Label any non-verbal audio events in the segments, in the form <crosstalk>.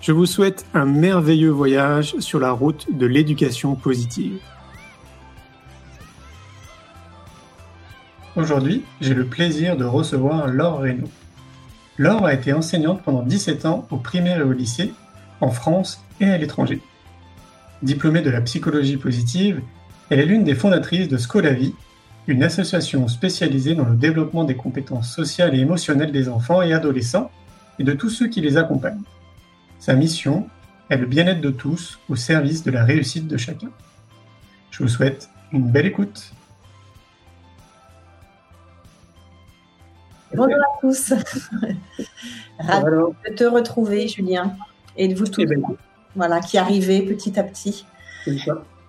Je vous souhaite un merveilleux voyage sur la route de l'éducation positive. Aujourd'hui, j'ai le plaisir de recevoir Laure Reynaud. Laure a été enseignante pendant 17 ans au primaire et au lycée, en France et à l'étranger. Diplômée de la psychologie positive, elle est l'une des fondatrices de Scolavi, une association spécialisée dans le développement des compétences sociales et émotionnelles des enfants et adolescents et de tous ceux qui les accompagnent. Sa mission est le bien-être de tous au service de la réussite de chacun. Je vous souhaite une belle écoute. Bonjour à tous. <laughs> Ravi de te retrouver, Julien, et de vous tous, eh ben, voilà, qui arrivez petit à petit.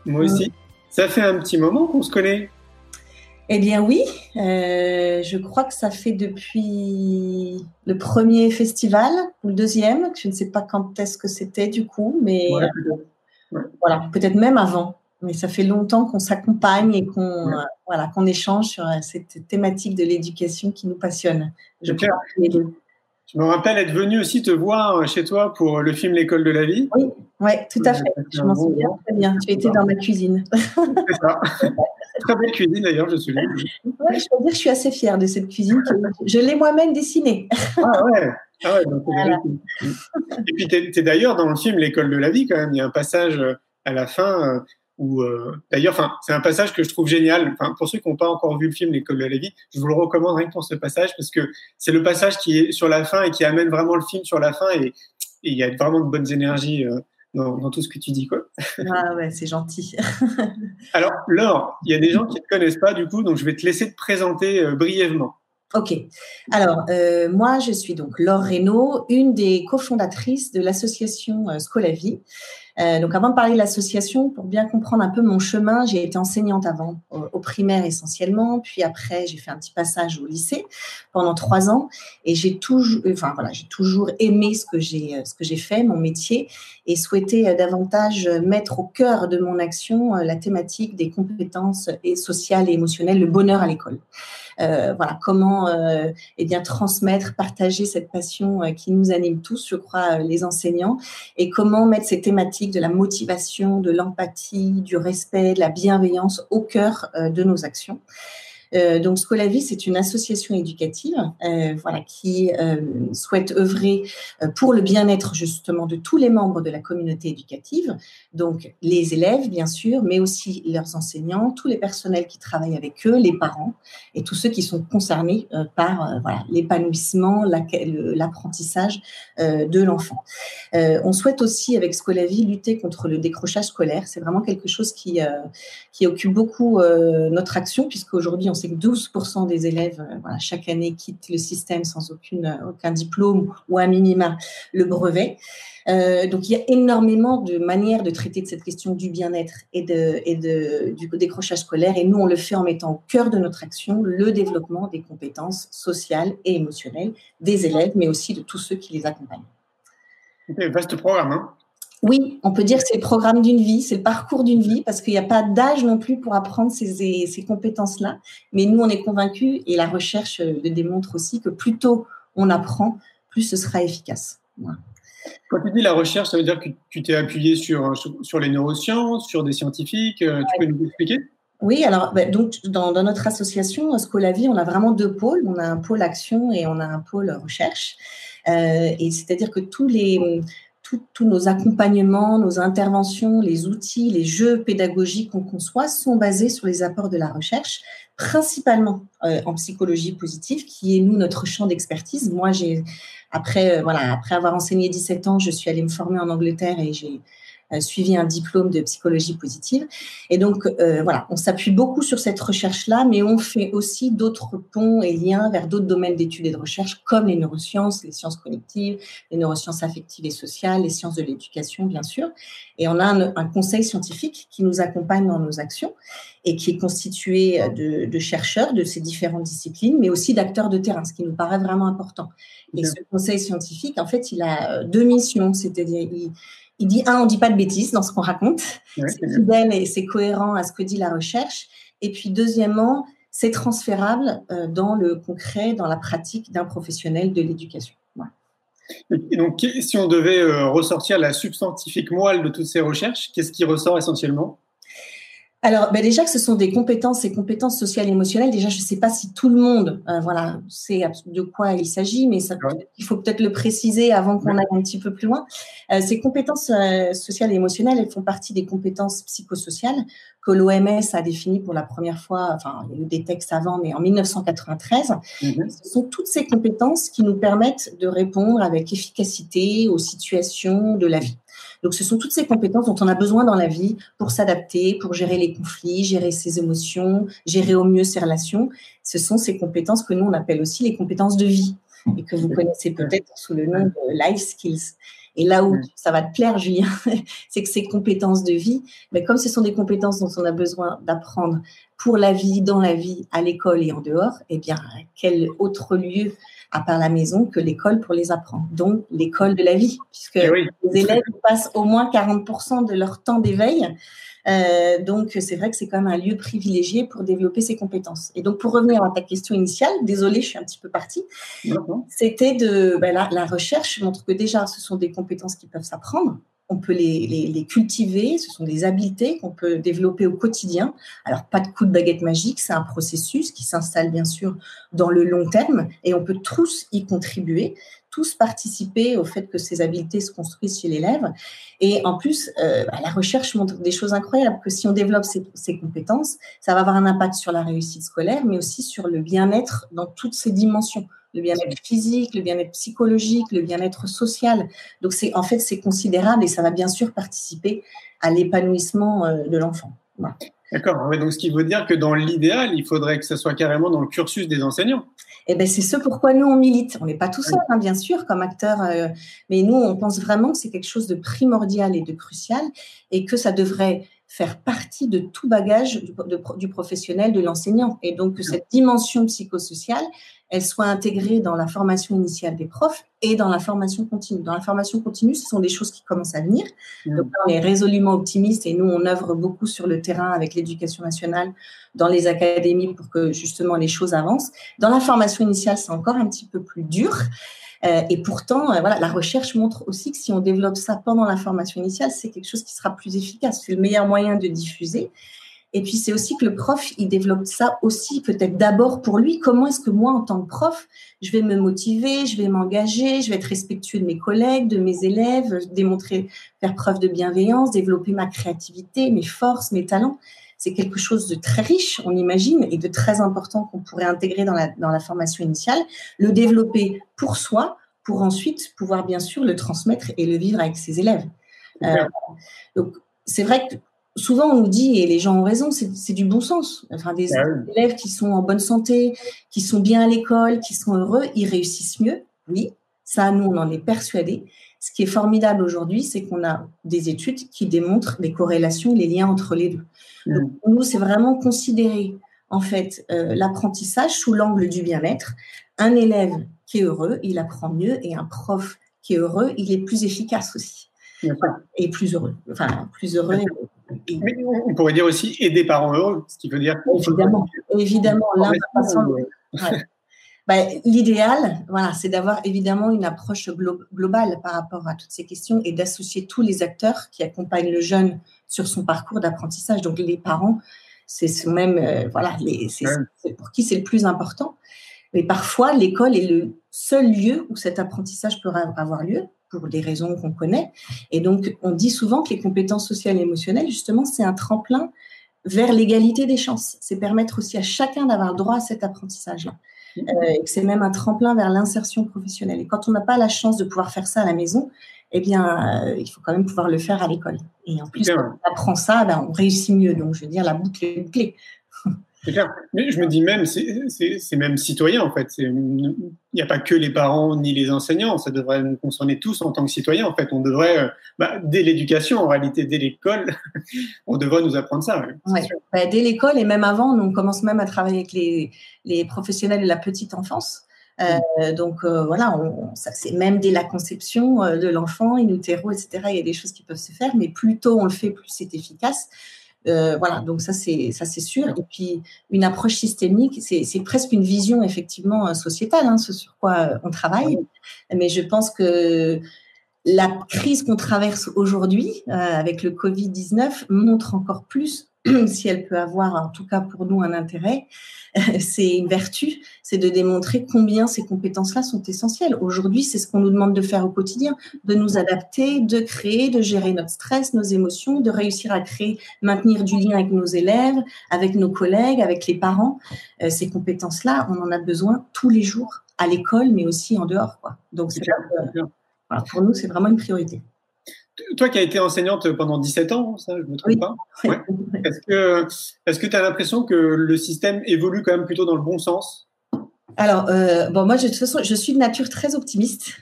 Moi aussi. Ça fait un petit moment qu'on se connaît. Eh bien oui, euh, je crois que ça fait depuis le premier festival ou le deuxième, je ne sais pas quand est-ce que c'était du coup, mais voilà, peut-être même avant. Mais ça fait longtemps qu'on s'accompagne et qu'on euh, voilà qu'on échange sur euh, cette thématique de l'éducation qui nous passionne. Je crois les deux. Je me rappelle être venu aussi te voir euh, chez toi pour le film L'école de la vie. Oui, ouais, tout à fait. Je m'en souviens très bien. Tu étais dans ma cuisine. C'est ça. <laughs> très belle cuisine d'ailleurs, je suis. Ouais, je peux dire je suis assez fière de cette cuisine. je l'ai moi-même dessinée. ah ouais. Ah ouais donc Et puis, tu es, d'ailleurs dans le film L'école de la vie quand même. Il y a un passage euh, à la fin euh, d'ailleurs, enfin, c'est un passage que je trouve génial. Enfin, pour ceux qui n'ont pas encore vu le film L'école de la vie, je vous le recommande rien que pour ce passage parce que c'est le passage qui est sur la fin et qui amène vraiment le film sur la fin et il y a vraiment de bonnes énergies euh, dans, tout ce que tu dis, quoi. Ah ouais, c'est gentil. <laughs> Alors, Laure, il y a des gens qui ne te connaissent pas du coup, donc je vais te laisser te présenter euh, brièvement. Ok. Alors, moi, je suis donc Laure Reynaud, une des cofondatrices de l'association Scolavie. Euh, donc avant de parler de l'association, pour bien comprendre un peu mon chemin, j'ai été enseignante avant au, primaire essentiellement, puis après j'ai fait un petit passage au lycée pendant trois ans et j'ai toujours, enfin voilà, j'ai toujours aimé ce que j'ai euh, ce que j'ai fait, mon métier, et souhaité euh, davantage mettre au cœur de mon action la thématique des compétences et sociales et émotionnelles, le bonheur à l'école. Euh, voilà, comment euh, eh bien transmettre, partager cette passion euh, qui nous anime tous, je crois, les enseignants, et comment mettre ces thématiques de la motivation, de l'empathie, du respect, de la bienveillance au cœur de nos actions. Euh, donc Scolavi, c'est une association éducative euh, voilà, qui euh, souhaite œuvrer pour le bien-être justement de tous les membres de la communauté éducative, donc les élèves bien sûr, mais aussi leurs enseignants, tous les personnels qui travaillent avec eux, les parents et tous ceux qui sont concernés par l'épanouissement, l'apprentissage de l'enfant. on souhaite aussi avec Scolavi lutter contre le décrochage scolaire. C'est vraiment quelque chose qui, occupe beaucoup notre action puisque aujourd'hui on c'est que 12% des élèves euh, chaque année quittent le système sans aucune, euh, aucun diplôme ou à minima le brevet. Euh, donc il y a énormément de manières de traiter de cette question du bien-être et, de, et de, du décrochage scolaire. Et nous, on le fait en mettant au cœur de notre action le développement des compétences sociales et émotionnelles des élèves, mais aussi de tous ceux qui les accompagnent. Vaste programme. Hein oui, on peut dire que c'est le programme d'une vie, c'est le parcours d'une vie, parce qu'il n'y a pas d'âge non plus pour apprendre ces, ces compétences-là. Mais nous, on est convaincus, et la recherche le démontre aussi, que plus tôt on apprend, plus ce sera efficace. Quand tu dis la recherche, ça veut dire que tu t'es appuyé sur, sur, les neurosciences, sur des scientifiques. Euh, tu peux nous expliquer? Oui, alors ben, donc dans, dans, notre association Scolavie, on a vraiment deux pôles. On a un pôle action et on a un pôle recherche. Euh, et c'est-à-dire que tous les tous nos accompagnements, nos interventions, les outils, les jeux pédagogiques qu'on conçoit sont basés sur les apports de la recherche, principalement euh, en psychologie positive, qui est nous notre champ d'expertise. Moi, j'ai après euh, voilà, après avoir enseigné 17 ans, je suis allée me former en Angleterre et j'ai suivi un diplôme de psychologie positive. Et donc, euh, voilà, on s'appuie beaucoup sur cette recherche-là, mais on fait aussi d'autres ponts et liens vers d'autres domaines d'études et de recherche, comme les neurosciences, les sciences cognitives, les neurosciences affectives et sociales, les sciences de l'éducation, bien sûr. Et on a un, conseil scientifique qui nous accompagne dans nos actions et qui est constitué de, de chercheurs de ces différentes disciplines, mais aussi d'acteurs de terrain, ce qui nous paraît vraiment important. Et ce conseil scientifique, en fait, il a deux missions, c'est-à-dire il, il dit, un, on dit pas de bêtises dans ce qu'on raconte. c'est fidèle et c'est cohérent à ce que dit la recherche. Et puis, deuxièmement, c'est transférable euh, dans le concret, dans la pratique d'un professionnel de l'éducation. Et donc, si on devait euh, ressortir la substantifique moelle de toutes ces recherches, qu'est-ce qui ressort essentiellement? Alors, ben déjà que ce sont des compétences et compétences sociales et émotionnelles. Déjà, je ne sais pas si tout le monde, euh, voilà, sait de quoi il s'agit, mais ça, il faut peut-être le préciser avant qu'on aille un petit peu plus loin. Euh, ces compétences euh, sociales et émotionnelles, elles font partie des compétences psychosociales que l'OMS a définies pour la première fois. Enfin, il y a eu des textes avant, mais en 1993. Mm-hmm. Ce sont toutes ces compétences qui nous permettent de répondre avec efficacité aux situations de la vie. Donc, ce sont toutes ces compétences dont on a besoin dans la vie pour s'adapter, pour gérer les conflits, gérer ses émotions, gérer au mieux ses relations. Ce sont ces compétences que nous, on appelle aussi les compétences de vie et que vous connaissez peut-être sous le nom de life skills. Et là où ça va te plaire, Julien, <laughs> c'est que ces compétences de vie, mais comme ce sont des compétences dont on a besoin d'apprendre pour la vie, dans la vie, à l'école et en dehors, eh bien, quel autre lieu à part la maison que l'école pour les apprendre, donc l'école de la vie, puisque eh les élèves passent au moins 40% de leur temps d'éveil. Euh, donc, c'est vrai que c'est quand même un lieu privilégié pour développer ses compétences. Et donc, pour revenir à ta question initiale, désolée, je suis un petit peu partie, c'était de ben, la, la recherche montre que déjà, ce sont des compétences qui peuvent s'apprendre on peut les, cultiver, ce sont des habiletés qu'on peut développer au quotidien. Alors, pas de coup de baguette magique, c'est un processus qui s'installe bien sûr dans le long terme et on peut tous y contribuer, tous participer au fait que ces habiletés se construisent chez l'élève. Et en plus, euh, bah, la recherche montre des choses incroyables, que si on développe ces, compétences, ça va avoir un impact sur la réussite scolaire, mais aussi sur le bien-être dans toutes ses dimensions le bien-être physique, le bien-être psychologique, le bien-être social. Donc c'est en fait c'est considérable et ça va bien sûr participer à l'épanouissement euh, de l'enfant. D'accord. donc ce qui veut dire que dans l'idéal, il faudrait que ce soit carrément dans le cursus des enseignants. Eh ben c'est ce pourquoi nous on milite. On n'est pas tout seul, hein, bien sûr, comme acteur, euh, mais nous on pense vraiment que c'est quelque chose de primordial et de crucial et que ça devrait faire partie de tout bagage du, professionnel, de l'enseignant. Et donc que cette dimension psychosociale, elle soit intégrée dans la formation initiale des profs et dans la formation continue. Dans la formation continue, ce sont des choses qui commencent à venir. Donc, on est résolument optimiste et nous, on œuvre beaucoup sur le terrain avec l'éducation nationale, dans les académies pour que justement les choses avancent. Dans la formation initiale, c'est encore un petit peu plus dur. Euh, et pourtant, euh, voilà, la recherche montre aussi que si on développe ça pendant la formation initiale, c'est quelque chose qui sera plus efficace. C'est le meilleur moyen de diffuser. Et puis c'est aussi que le prof, il développe ça aussi peut-être d'abord pour lui. Comment est-ce que moi, en tant que prof, je vais me motiver, je vais m'engager, je vais être respectueux de mes collègues, de mes élèves, démontrer, faire preuve de bienveillance, développer ma créativité, mes forces, mes talents? C'est quelque chose de très riche, on imagine, et de très important qu'on pourrait intégrer dans la, dans la formation initiale, le développer pour soi, pour ensuite pouvoir bien sûr le transmettre et le vivre avec ses élèves. Euh, donc c'est vrai que souvent on nous dit, et les gens ont raison, c'est du bon sens. Enfin, des ah élèves qui sont en bonne santé, qui sont bien à l'école, qui sont heureux, ils réussissent mieux. Oui, ça, nous, on en est persuadés. Ce qui est formidable aujourd'hui, c'est qu'on a des études qui démontrent les corrélations, les liens entre les deux. Mm. Donc, nous, c'est vraiment considérer, en fait, euh, l'apprentissage sous l'angle du bien-être. Un élève qui est heureux, il apprend mieux, et un prof qui est heureux, il est plus efficace aussi. Et plus heureux. Enfin, plus heureux on pourrait dire aussi aider parents heureux, ce qui veut dire. Évidemment, évidemment. <laughs> Bah, l'idéal, voilà, c'est d'avoir évidemment une approche globale par rapport à toutes ces questions et d'associer tous les acteurs qui accompagnent le jeune sur son parcours d'apprentissage. Donc les parents, c'est même, euh, voilà, pour qui c'est le plus important. Mais parfois, l'école est le seul lieu où cet apprentissage peut avoir lieu pour des raisons qu'on connaît. Et donc, on dit souvent que les compétences sociales et émotionnelles, justement, c'est un tremplin vers l'égalité des chances. C'est permettre aussi à chacun d'avoir droit à cet apprentissage-là. Mmh. Euh, c'est même un tremplin vers l'insertion professionnelle. Et quand on n'a pas la chance de pouvoir faire ça à la maison, eh bien, euh, il faut quand même pouvoir le faire à l'école. Et en plus, quand on apprend ça, ben, on réussit mieux. Donc, je veux dire, la boucle est bouclée. <laughs> C'est clair. Mais je me dis même, c'est même citoyen en fait. Il n'y a pas que les parents ni les enseignants. Ça devrait nous concerner tous en tant que citoyens. En fait, on devrait, euh, bah, dès l'éducation, en réalité, dès l'école, <laughs> on devrait nous apprendre ça. Ouais. Bah, dès l'école et même avant, on commence même à travailler avec les, les professionnels de la petite enfance. Euh, donc euh, voilà, on, ça c'est même dès la conception de l'enfant, in utero, etc. Il y a des choses qui peuvent se faire, mais plus tôt on le fait, plus c'est efficace. Euh, voilà, donc ça c'est ça c'est sûr. Et puis une approche systémique, c'est presque une vision effectivement euh, sociétale, hein, ce sur quoi euh, on travaille. Mais je pense que la crise qu'on traverse aujourd'hui avec le Covid 19 montre encore plus <clears throat> si elle peut avoir, en tout cas pour nous, un intérêt, <laughs> c'est une vertu, c'est de démontrer combien ces compétences-là sont essentielles. Aujourd'hui, c'est ce qu'on nous demande de faire au quotidien, de nous adapter, de créer, de gérer notre stress, nos émotions, de réussir à créer, maintenir du lien avec nos élèves, avec nos collègues, avec les parents. Euh, ces compétences-là, on en a besoin tous les jours à l'école, mais aussi en dehors. Quoi. Donc, pour nous, c'est vraiment une priorité. Toi qui as été enseignante pendant 17 ans, ça, je ne me trompe pas. Est-ce que tu as l'impression que le système évolue quand même plutôt dans le bon sens? Alors, euh, bon, moi, de toute façon, je suis de nature très optimiste.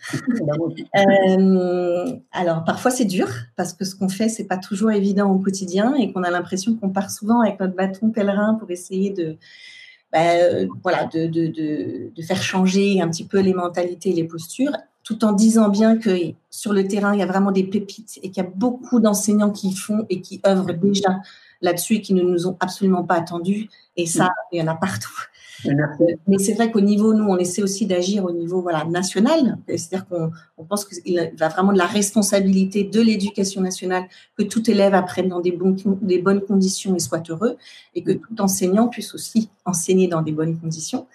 Bah, <laughs> euh, alors, parfois, c'est dur parce que ce qu'on fait, c'est pas toujours évident au quotidien et qu'on a l'impression qu'on part souvent avec notre bâton pèlerin pour essayer de, bah, euh, voilà, de, de, de, de, faire changer un petit peu les mentalités et les postures tout en disant bien que sur le terrain, il y a vraiment des pépites et qu'il y a beaucoup d'enseignants qui font et qui œuvrent déjà là-dessus et qui ne nous ont absolument pas attendus. Et ça, mm. il y en a partout. Mais c'est vrai qu'au niveau, nous, on essaie aussi d'agir au niveau voilà, national. C'est-à-dire qu'on on pense qu'il va vraiment de la responsabilité de l'éducation nationale que tout élève apprenne dans des, bons, des bonnes conditions et soit heureux, et que tout enseignant puisse aussi enseigner dans des bonnes conditions.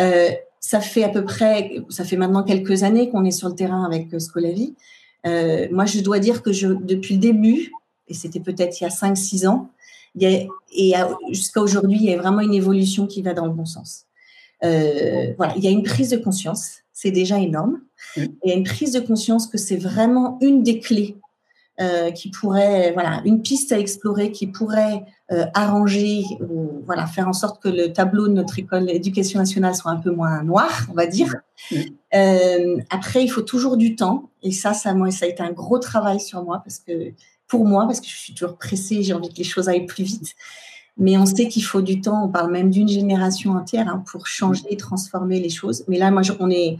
Euh, ça fait à peu près, ça fait maintenant quelques années qu'on est sur le terrain avec euh, Scolavi. Euh, moi, je dois dire que je, depuis le début, et c'était peut-être il y a 5-6 ans, il y a, et jusqu'à aujourd'hui, il y a vraiment une évolution qui va dans le bon sens. Euh, voilà, il y a une prise de conscience, c'est déjà énorme. Il y a une prise de conscience que c'est vraiment une des clés euh, qui pourrait, voilà, une piste à explorer qui pourrait euh, arranger ou voilà, faire en sorte que le tableau de notre école d'éducation nationale soit un peu moins noir, on va dire. Euh, après, il faut toujours du temps et ça, ça, moi, ça a été un gros travail sur moi parce que pour moi, parce que je suis toujours pressée, j'ai envie que les choses aillent plus vite. Mais on sait qu'il faut du temps. On parle même d'une génération entière hein, pour changer et transformer les choses. Mais là, moi, on est,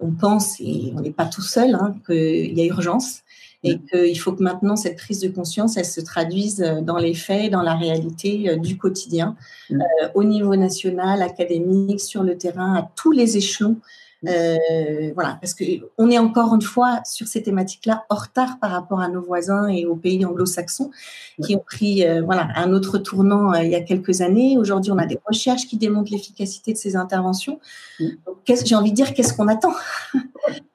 on pense et on n'est pas tout seul hein, qu'il y a urgence et qu'il faut que maintenant cette prise de conscience, elle se traduise euh, dans les faits, dans la réalité euh, du quotidien, euh, au niveau national, académique, sur le terrain, à tous les échelons. voilà, parce que on est encore une fois sur ces thématiques-là en retard par rapport à nos voisins et aux pays anglo-saxons qui ont pris voilà un autre tournant il y a quelques années. Aujourd'hui, on a des recherches qui démontrent l'efficacité de ces interventions. J'ai envie de dire, qu'est-ce qu'on attend? <laughs>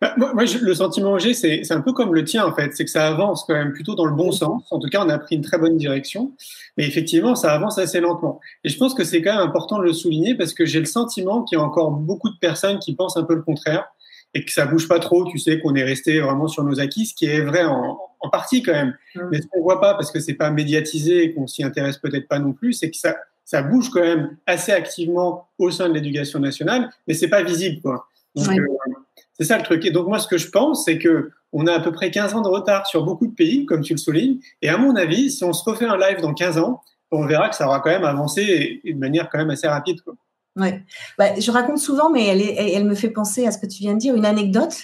bah, moi, le sentiment que j'ai, c'est un peu comme le tien, en fait. C'est que ça avance quand même plutôt dans le bon sens. En tout cas, on a pris une très bonne direction. Mais effectivement, ça avance assez lentement. Et je pense que c'est quand même important de le souligner parce que j'ai le sentiment qu'il y a encore beaucoup de personnes qui pensent un peu le contraire et que ça bouge pas trop. Tu sais qu'on est resté vraiment sur nos acquis, ce qui est vrai en, en partie quand même. Mmh. Mais ce qu'on voit pas parce que c'est pas médiatisé et qu'on s'y intéresse peut-être pas non plus, c'est que ça, ça bouge quand même assez activement au sein de l'éducation nationale, mais c'est pas visible, quoi. Donc, euh, c'est ça le truc. Et donc moi, ce que je pense, c'est que on a à peu près 15 ans de retard sur beaucoup de pays, comme tu le soulignes. Et à mon avis, si on se refait un live dans 15 ans, on verra que ça aura quand même avancé de manière quand même assez rapide. Quoi. Bah, je raconte souvent, mais elle me fait penser à ce que tu viens de dire, une anecdote.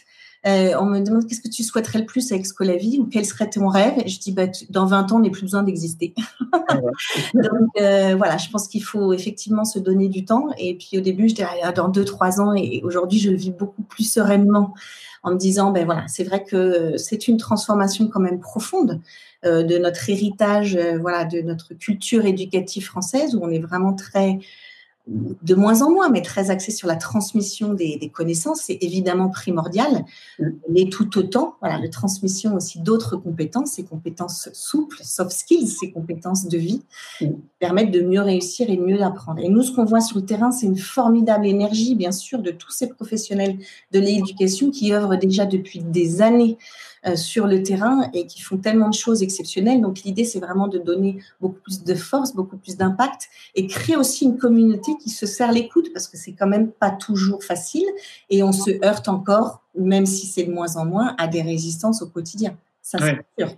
Euh, on me demande qu'est-ce que tu souhaiterais le plus avec Scolavi ou quel serait ton rêve? Et je dis, bah, dans 20 ans, on n'est plus besoin d'exister. <laughs> Donc euh, voilà, je pense qu'il faut effectivement se donner du temps. Et puis au début, je disais, ah, dans 2-3 ans, et aujourd'hui, je le vis beaucoup plus sereinement en me disant, ben voilà, c'est vrai que c'est une transformation quand même profonde euh, de notre héritage, voilà, de notre culture éducative française où on est vraiment très de moins en moins, mais très axé sur la transmission des, connaissances, c'est évidemment primordial, mm. mais tout autant, voilà, la transmission aussi d'autres compétences, ces compétences souples, soft skills, ces compétences de vie, mm. permettent de mieux réussir et de mieux apprendre. Et nous, ce qu'on voit sur le terrain, c'est une formidable énergie, bien sûr, de tous ces professionnels de l'éducation qui œuvrent déjà depuis des années sur le terrain et qui font tellement de choses exceptionnelles. Donc l'idée, c'est vraiment de donner beaucoup plus de force, beaucoup plus d'impact et créer aussi une communauté qui se serre l'écoute parce que c'est quand même pas toujours facile et on se heurte encore, même si c'est de moins en moins, à des résistances au quotidien. Ça, c'est sûr.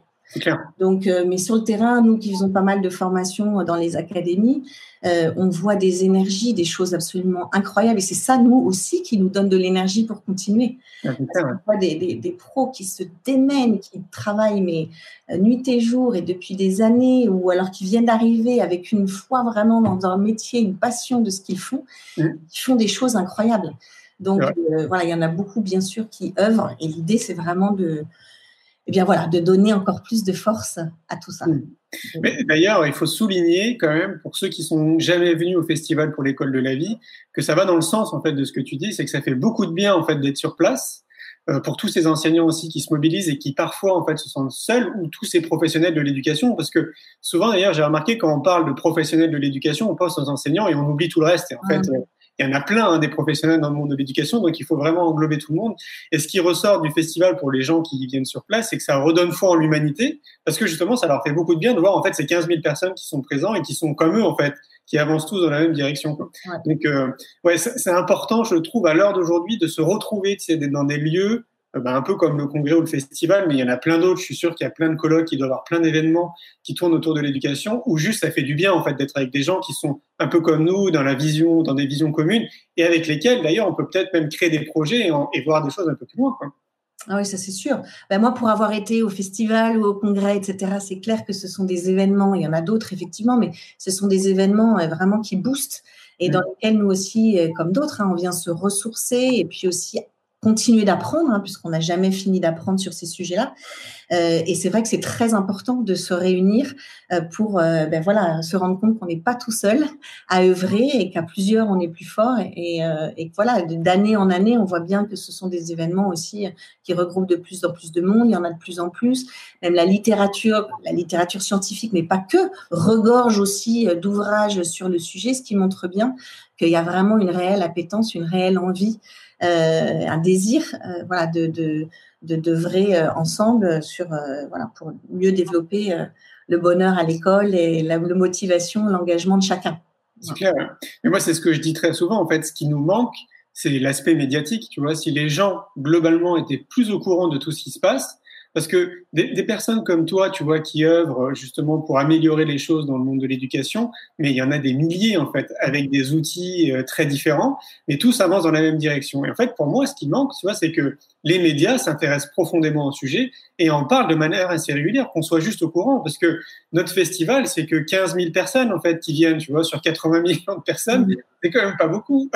Donc, euh, mais sur le terrain, nous qui faisons pas mal de formations dans les académies, euh, on voit des énergies, des choses absolument incroyables. Et c'est ça, nous aussi, qui nous donne de l'énergie pour continuer. on voit des, pros qui se démènent, qui travaillent mais euh, nuit et jour et depuis des années, ou alors qui viennent d'arriver avec une foi vraiment dans leur métier, une passion de ce qu'ils font, mmh. qui font des choses incroyables. Donc voilà, il y en a beaucoup bien sûr qui œuvrent. Et l'idée, c'est vraiment de eh bien voilà, de donner encore plus de force à tout ça. Hmm. d'ailleurs, il faut souligner quand même pour ceux qui sont jamais venus au festival pour l'école de la vie que ça va dans le sens en fait de ce que tu dis, c'est que ça fait beaucoup de bien en fait d'être sur place. Euh, pour tous ces enseignants aussi qui se mobilisent et qui parfois en fait se sentent seuls ou tous ces professionnels de l'éducation parce que souvent d'ailleurs j'ai remarqué quand on parle de professionnels de l'éducation on pense aux enseignants et on oublie tout le reste et en fait euh, il y en a plein hein, des professionnels dans le monde de l'éducation, donc il faut vraiment englober tout le monde. Et ce qui ressort du festival pour les gens qui viennent sur place, c'est que ça redonne foi en l'humanité, parce que justement, ça leur fait beaucoup de bien de voir en fait ces 15 000 personnes qui sont présents et qui sont comme eux en fait, qui avancent tous dans la même direction. Donc, euh, ouais, c'est important, je trouve, à l'heure d'aujourd'hui, de se retrouver, dans des lieux bah, un peu comme le congrès ou le festival, mais il y en a plein d'autres. Je suis sûr qu'il y a plein de colloques, il doit y avoir plein d'événements qui tournent autour de l'éducation, ou juste ça fait du bien en fait d'être avec des gens qui sont un peu comme nous dans la vision, dans des visions communes, et avec lesquels d'ailleurs on peut peut-être même créer des projets et, voir des choses un peu plus loin. Quoi. Ah oui, ça c'est sûr. Ben, moi, pour avoir été au festival ou au congrès, etc., c'est clair que ce sont des événements. Il y en a d'autres effectivement, mais ce sont des événements euh, vraiment qui boostent et dans lesquels nous aussi, euh, comme d'autres, hein, on vient se ressourcer et puis aussi continuer d'apprendre, hein, puisqu'on n'a jamais fini d'apprendre sur ces sujets-là. Euh, et c'est vrai que c'est très important de se réunir euh, pour euh, ben voilà, se rendre compte qu'on n'est pas tout seul à œuvrer et qu'à plusieurs, on est plus fort. Et, et voilà, d'année en année, on voit bien que ce sont des événements aussi qui regroupent de plus en plus de monde. Il y en a de plus en plus. Même la littérature, la littérature scientifique, mais pas que, regorge aussi d'ouvrages sur le sujet, ce qui montre bien qu'il y a vraiment une réelle appétence, une réelle envie un désir euh, voilà, de, de, d'œuvrer euh, ensemble sur, voilà, pour mieux développer le bonheur à l'école et la, motivation, l'engagement de chacun. C'est clair. Mais moi, c'est ce que je dis très souvent. En fait, ce qui nous manque, c'est l'aspect médiatique. Tu vois, si les gens globalement étaient plus au courant de tout ce qui se passe, parce que des, personnes comme toi, tu vois, qui œuvrent justement pour améliorer les choses dans le monde de l'éducation, mais il y en a des milliers en fait, avec des outils euh, très différents, mais tous avancent dans la même direction. Et en fait, pour moi, ce qui manque, tu vois, c'est que les médias s'intéressent profondément au sujet et en parlent de manière assez régulière, qu'on soit juste au courant, parce que notre festival, c'est que 15 000 personnes en fait qui viennent, tu vois, sur 80 millions de personnes, c'est quand même pas beaucoup.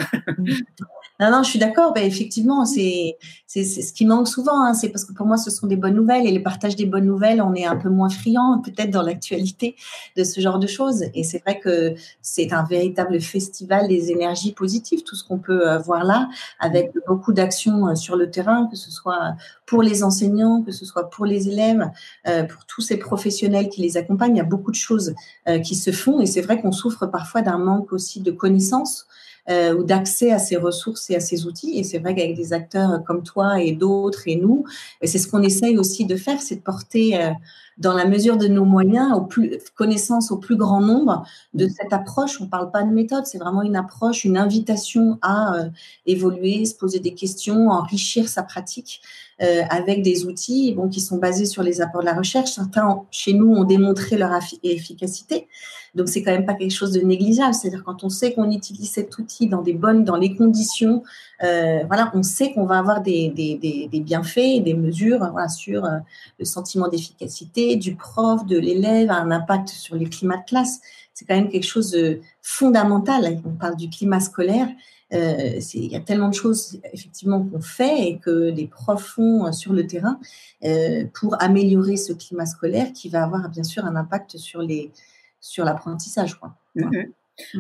Non, non, je suis d'accord. Ben, effectivement, c'est ce qui manque souvent. Hein. C'est parce que pour moi, ce sont des bonnes nouvelles et les partages des bonnes nouvelles, on est un peu moins friand peut-être dans l'actualité de ce genre de choses. Et c'est vrai que c'est un véritable festival des énergies positives, tout ce qu'on peut euh, voir là, avec beaucoup d'actions euh, sur le terrain, que ce soit pour les enseignants, que ce soit pour les élèves, euh, pour tous ces professionnels qui les accompagnent. Il y a beaucoup de choses qui se font et c'est vrai qu'on souffre parfois d'un manque aussi de connaissances euh, ou d'accès à ces ressources et à ces outils. Et c'est vrai qu'avec des acteurs comme toi et d'autres et nous, c'est ce qu'on essaye aussi de faire, c'est de porter euh, dans la mesure de nos moyens, au plus, connaissance au plus grand nombre de cette approche. On ne parle pas de méthode, c'est vraiment une approche, une invitation à euh, évoluer, se poser des questions, enrichir sa pratique euh, avec des outils bon, qui sont basés sur les apports de la recherche. Certains, chez nous, ont démontré leur efficacité. Donc, c'est quand même pas quelque chose de négligeable. C'est-à-dire quand on sait qu'on utilise cet outil dans des bonnes, dans les conditions, euh, voilà, on sait qu'on va avoir des, des, des, des bienfaits, des mesures voilà, sur le sentiment d'efficacité du prof, de l'élève, un impact sur les climats de classe. C'est quand même quelque chose de fondamental. On parle du climat scolaire. Euh, il y a tellement de choses effectivement qu'on fait et que les profs font euh, sur le terrain euh, pour améliorer ce climat scolaire qui va avoir bien sûr un impact sur les sur l'apprentissage. Mm-hmm.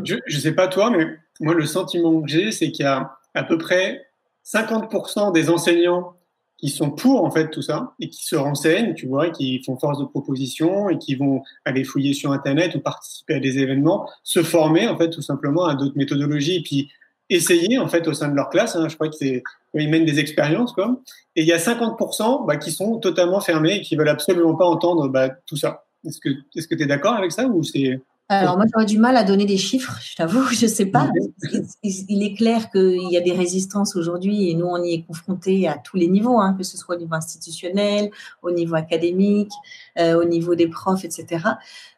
Je ne sais pas toi, mais moi, le sentiment que j'ai, c'est qu'il y a à peu près 50% des enseignants qui sont pour en fait tout ça et qui se renseignent, tu vois, qui font force de proposition et qui vont aller fouiller sur internet ou participer à des événements, se former en fait tout simplement à d'autres méthodologies et puis essayer en fait au sein de leur classe. Hein, je crois que c'est ils mènent des expériences quoi. Et il y a 50% bah, qui sont totalement fermés et qui veulent absolument pas entendre bah, tout ça. Est-ce que est-ce que tu es d'accord avec ça ou c'est alors moi j'aurais du mal à donner des chiffres, je t'avoue, <laughs> je sais pas. Il est clair qu'il y a des résistances aujourd'hui et nous on y est confrontés à tous les niveaux, hein, que ce soit au niveau institutionnel, au niveau académique, euh, au niveau des profs, etc.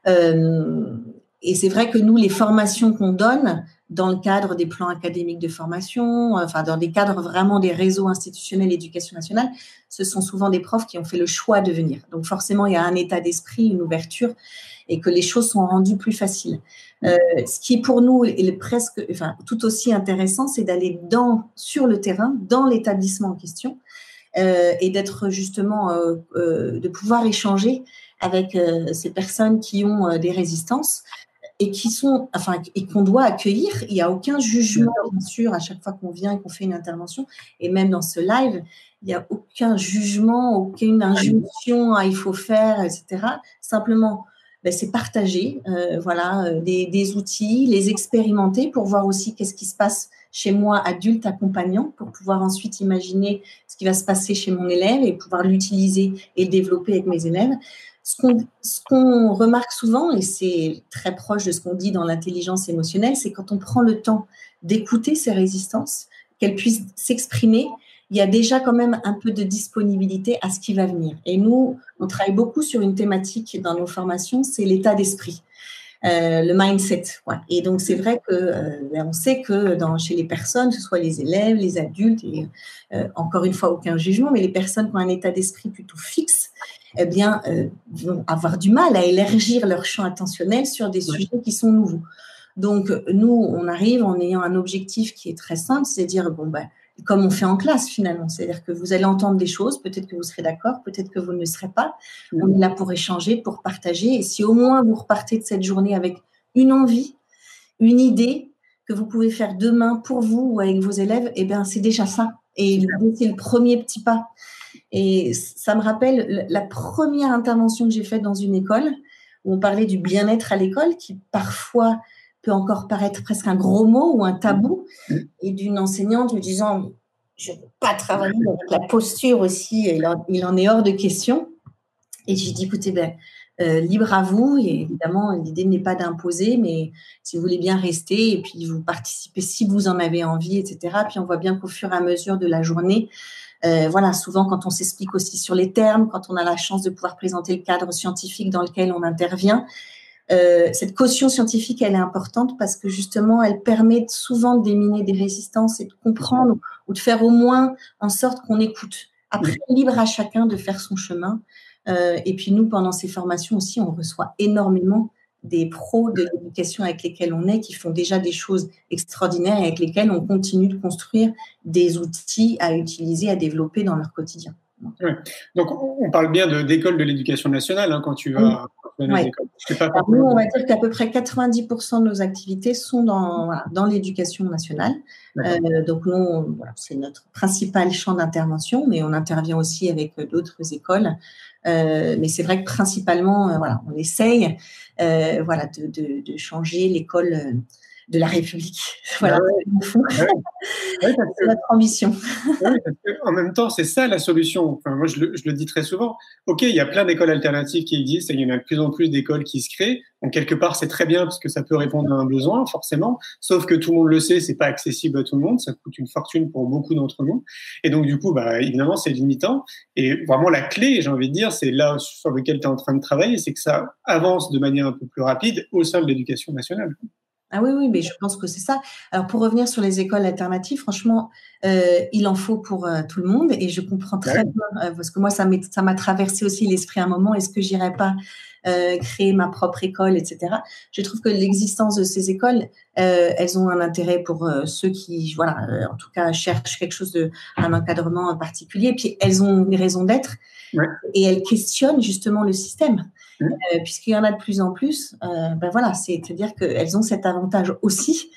Euh, et c'est vrai que nous les formations qu'on donne dans le cadre des plans académiques de formation, enfin dans des cadres vraiment des réseaux institutionnels d'éducation nationale, ce sont souvent des profs qui ont fait le choix de venir. Donc forcément il y a un état d'esprit, une ouverture et que les choses sont rendues plus faciles. Euh, ce qui pour nous est presque, enfin, tout aussi intéressant, c'est d'aller dans sur le terrain, dans l'établissement en question, euh, et d'être justement, euh, de pouvoir échanger avec ces personnes qui ont des résistances et qui sont, enfin, et qu'on doit accueillir. Il n'y a aucun jugement, bien sûr, à chaque fois qu'on vient et qu'on fait une intervention, et même dans ce live, il n'y a aucun jugement, aucune injonction à il faut faire, etc. Simplement, ben, c'est partager euh, voilà, euh, des, des, outils, les expérimenter pour voir aussi qu'est-ce qui se passe chez moi, adulte accompagnant, pour pouvoir ensuite imaginer ce qui va se passer chez mon élève et pouvoir l'utiliser et le développer avec mes élèves. Ce qu'on remarque souvent, et c'est très proche de ce qu'on dit dans l'intelligence émotionnelle, c'est quand on prend le temps d'écouter ces résistances, qu'elles puissent s'exprimer, il y a déjà quand même un peu de disponibilité à ce qui va venir. Et nous, on travaille beaucoup sur une thématique dans nos formations, c'est l'état d'esprit. Euh, le mindset. Et donc c'est vrai que euh, ben, on sait que chez les personnes, que ce soit les élèves, les adultes, et euh, encore une fois aucun jugement, mais les personnes qui ont un état d'esprit plutôt fixe, eh bien vont avoir du mal à élargir leur champ attentionnel sur des sujets qui sont nouveaux. Donc nous, on arrive en ayant un objectif qui est très simple, c'est dire bon ben comme on fait en classe finalement. C'est-à-dire que vous allez entendre des choses, peut-être que vous serez d'accord, peut-être que vous ne serez pas. On est là pour échanger, pour partager. Et si au moins vous repartez de cette journée avec une envie, une idée que vous pouvez faire demain pour vous ou avec vos élèves, eh bien c'est déjà ça. Et c'est le premier petit pas. Et ça me rappelle la première intervention que j'ai faite dans une école où on parlait du bien-être à l'école, qui parfois peut encore paraître presque un gros mot ou un tabou, mm. et d'une enseignante me disant je ne veux pas travailler avec la posture aussi, il en, il en est hors de question. Et j'ai dit écoutez, ben, euh, libre à vous. Et évidemment, l'idée n'est pas d'imposer, mais si vous voulez bien rester et puis vous participez si vous en avez envie, etc. Puis on voit bien qu'au fur et à mesure de la journée, euh, voilà, souvent quand on s'explique aussi sur les termes, quand on a la chance de pouvoir présenter le cadre scientifique dans lequel on intervient, euh, cette caution scientifique, elle est importante parce que justement, elle permet souvent de déminer des résistances et de comprendre ou de faire au moins en sorte qu'on écoute. Après, libre à chacun de faire son chemin. Euh, et puis nous, pendant ces formations aussi, on reçoit énormément des pros de l'éducation avec lesquels on est, qui font déjà des choses extraordinaires et avec lesquels on continue de construire des outils à utiliser, à développer dans leur quotidien. Donc, on parle bien d'école de, l'éducation nationale hein, quand tu vas dans les écoles. nous, on va dire qu'à peu près 90% de nos activités sont dans, dans l'éducation nationale. Euh, donc, nous, c'est notre principal champ d'intervention, mais on intervient aussi avec d'autres écoles. Euh, mais c'est vrai que principalement, euh, voilà, on essaye voilà, de, de, de changer l'école de la République. <laughs> Voilà, <laughs> c'est notre ambition. en même temps, c'est ça la solution. Enfin, moi, je le, dis très souvent. OK, il y a plein d'écoles alternatives qui existent et il y en a de plus en plus d'écoles qui se créent. Donc, quelque part, c'est très bien parce que ça peut répondre à un besoin, forcément. Sauf que tout le monde le sait, c'est pas accessible à tout le monde. Ça coûte une fortune pour beaucoup d'entre nous. Et donc, du coup, bah, évidemment, c'est limitant. Et vraiment, la clé, j'ai envie de dire, c'est là sur lequel tu es en train de travailler, c'est que ça avance de manière un peu plus rapide au sein de l'éducation nationale. Ah oui, oui, mais je pense que c'est ça. Alors pour revenir sur les écoles alternatives, franchement, euh, il en faut pour euh, tout le monde et je comprends très bien euh, parce que moi ça m'a traversé aussi l'esprit à un moment. Est-ce que j'irais pas créer ma propre école, etc. Je trouve que l'existence de ces écoles, elles ont un intérêt pour ceux qui, voilà, en tout cas cherchent quelque chose de un encadrement particulier. Puis elles ont une raison d'être et elles questionnent justement le système. puisqu'il y en a de plus en plus. ben voilà, c'est-à-dire qu'elles ont cet avantage aussi,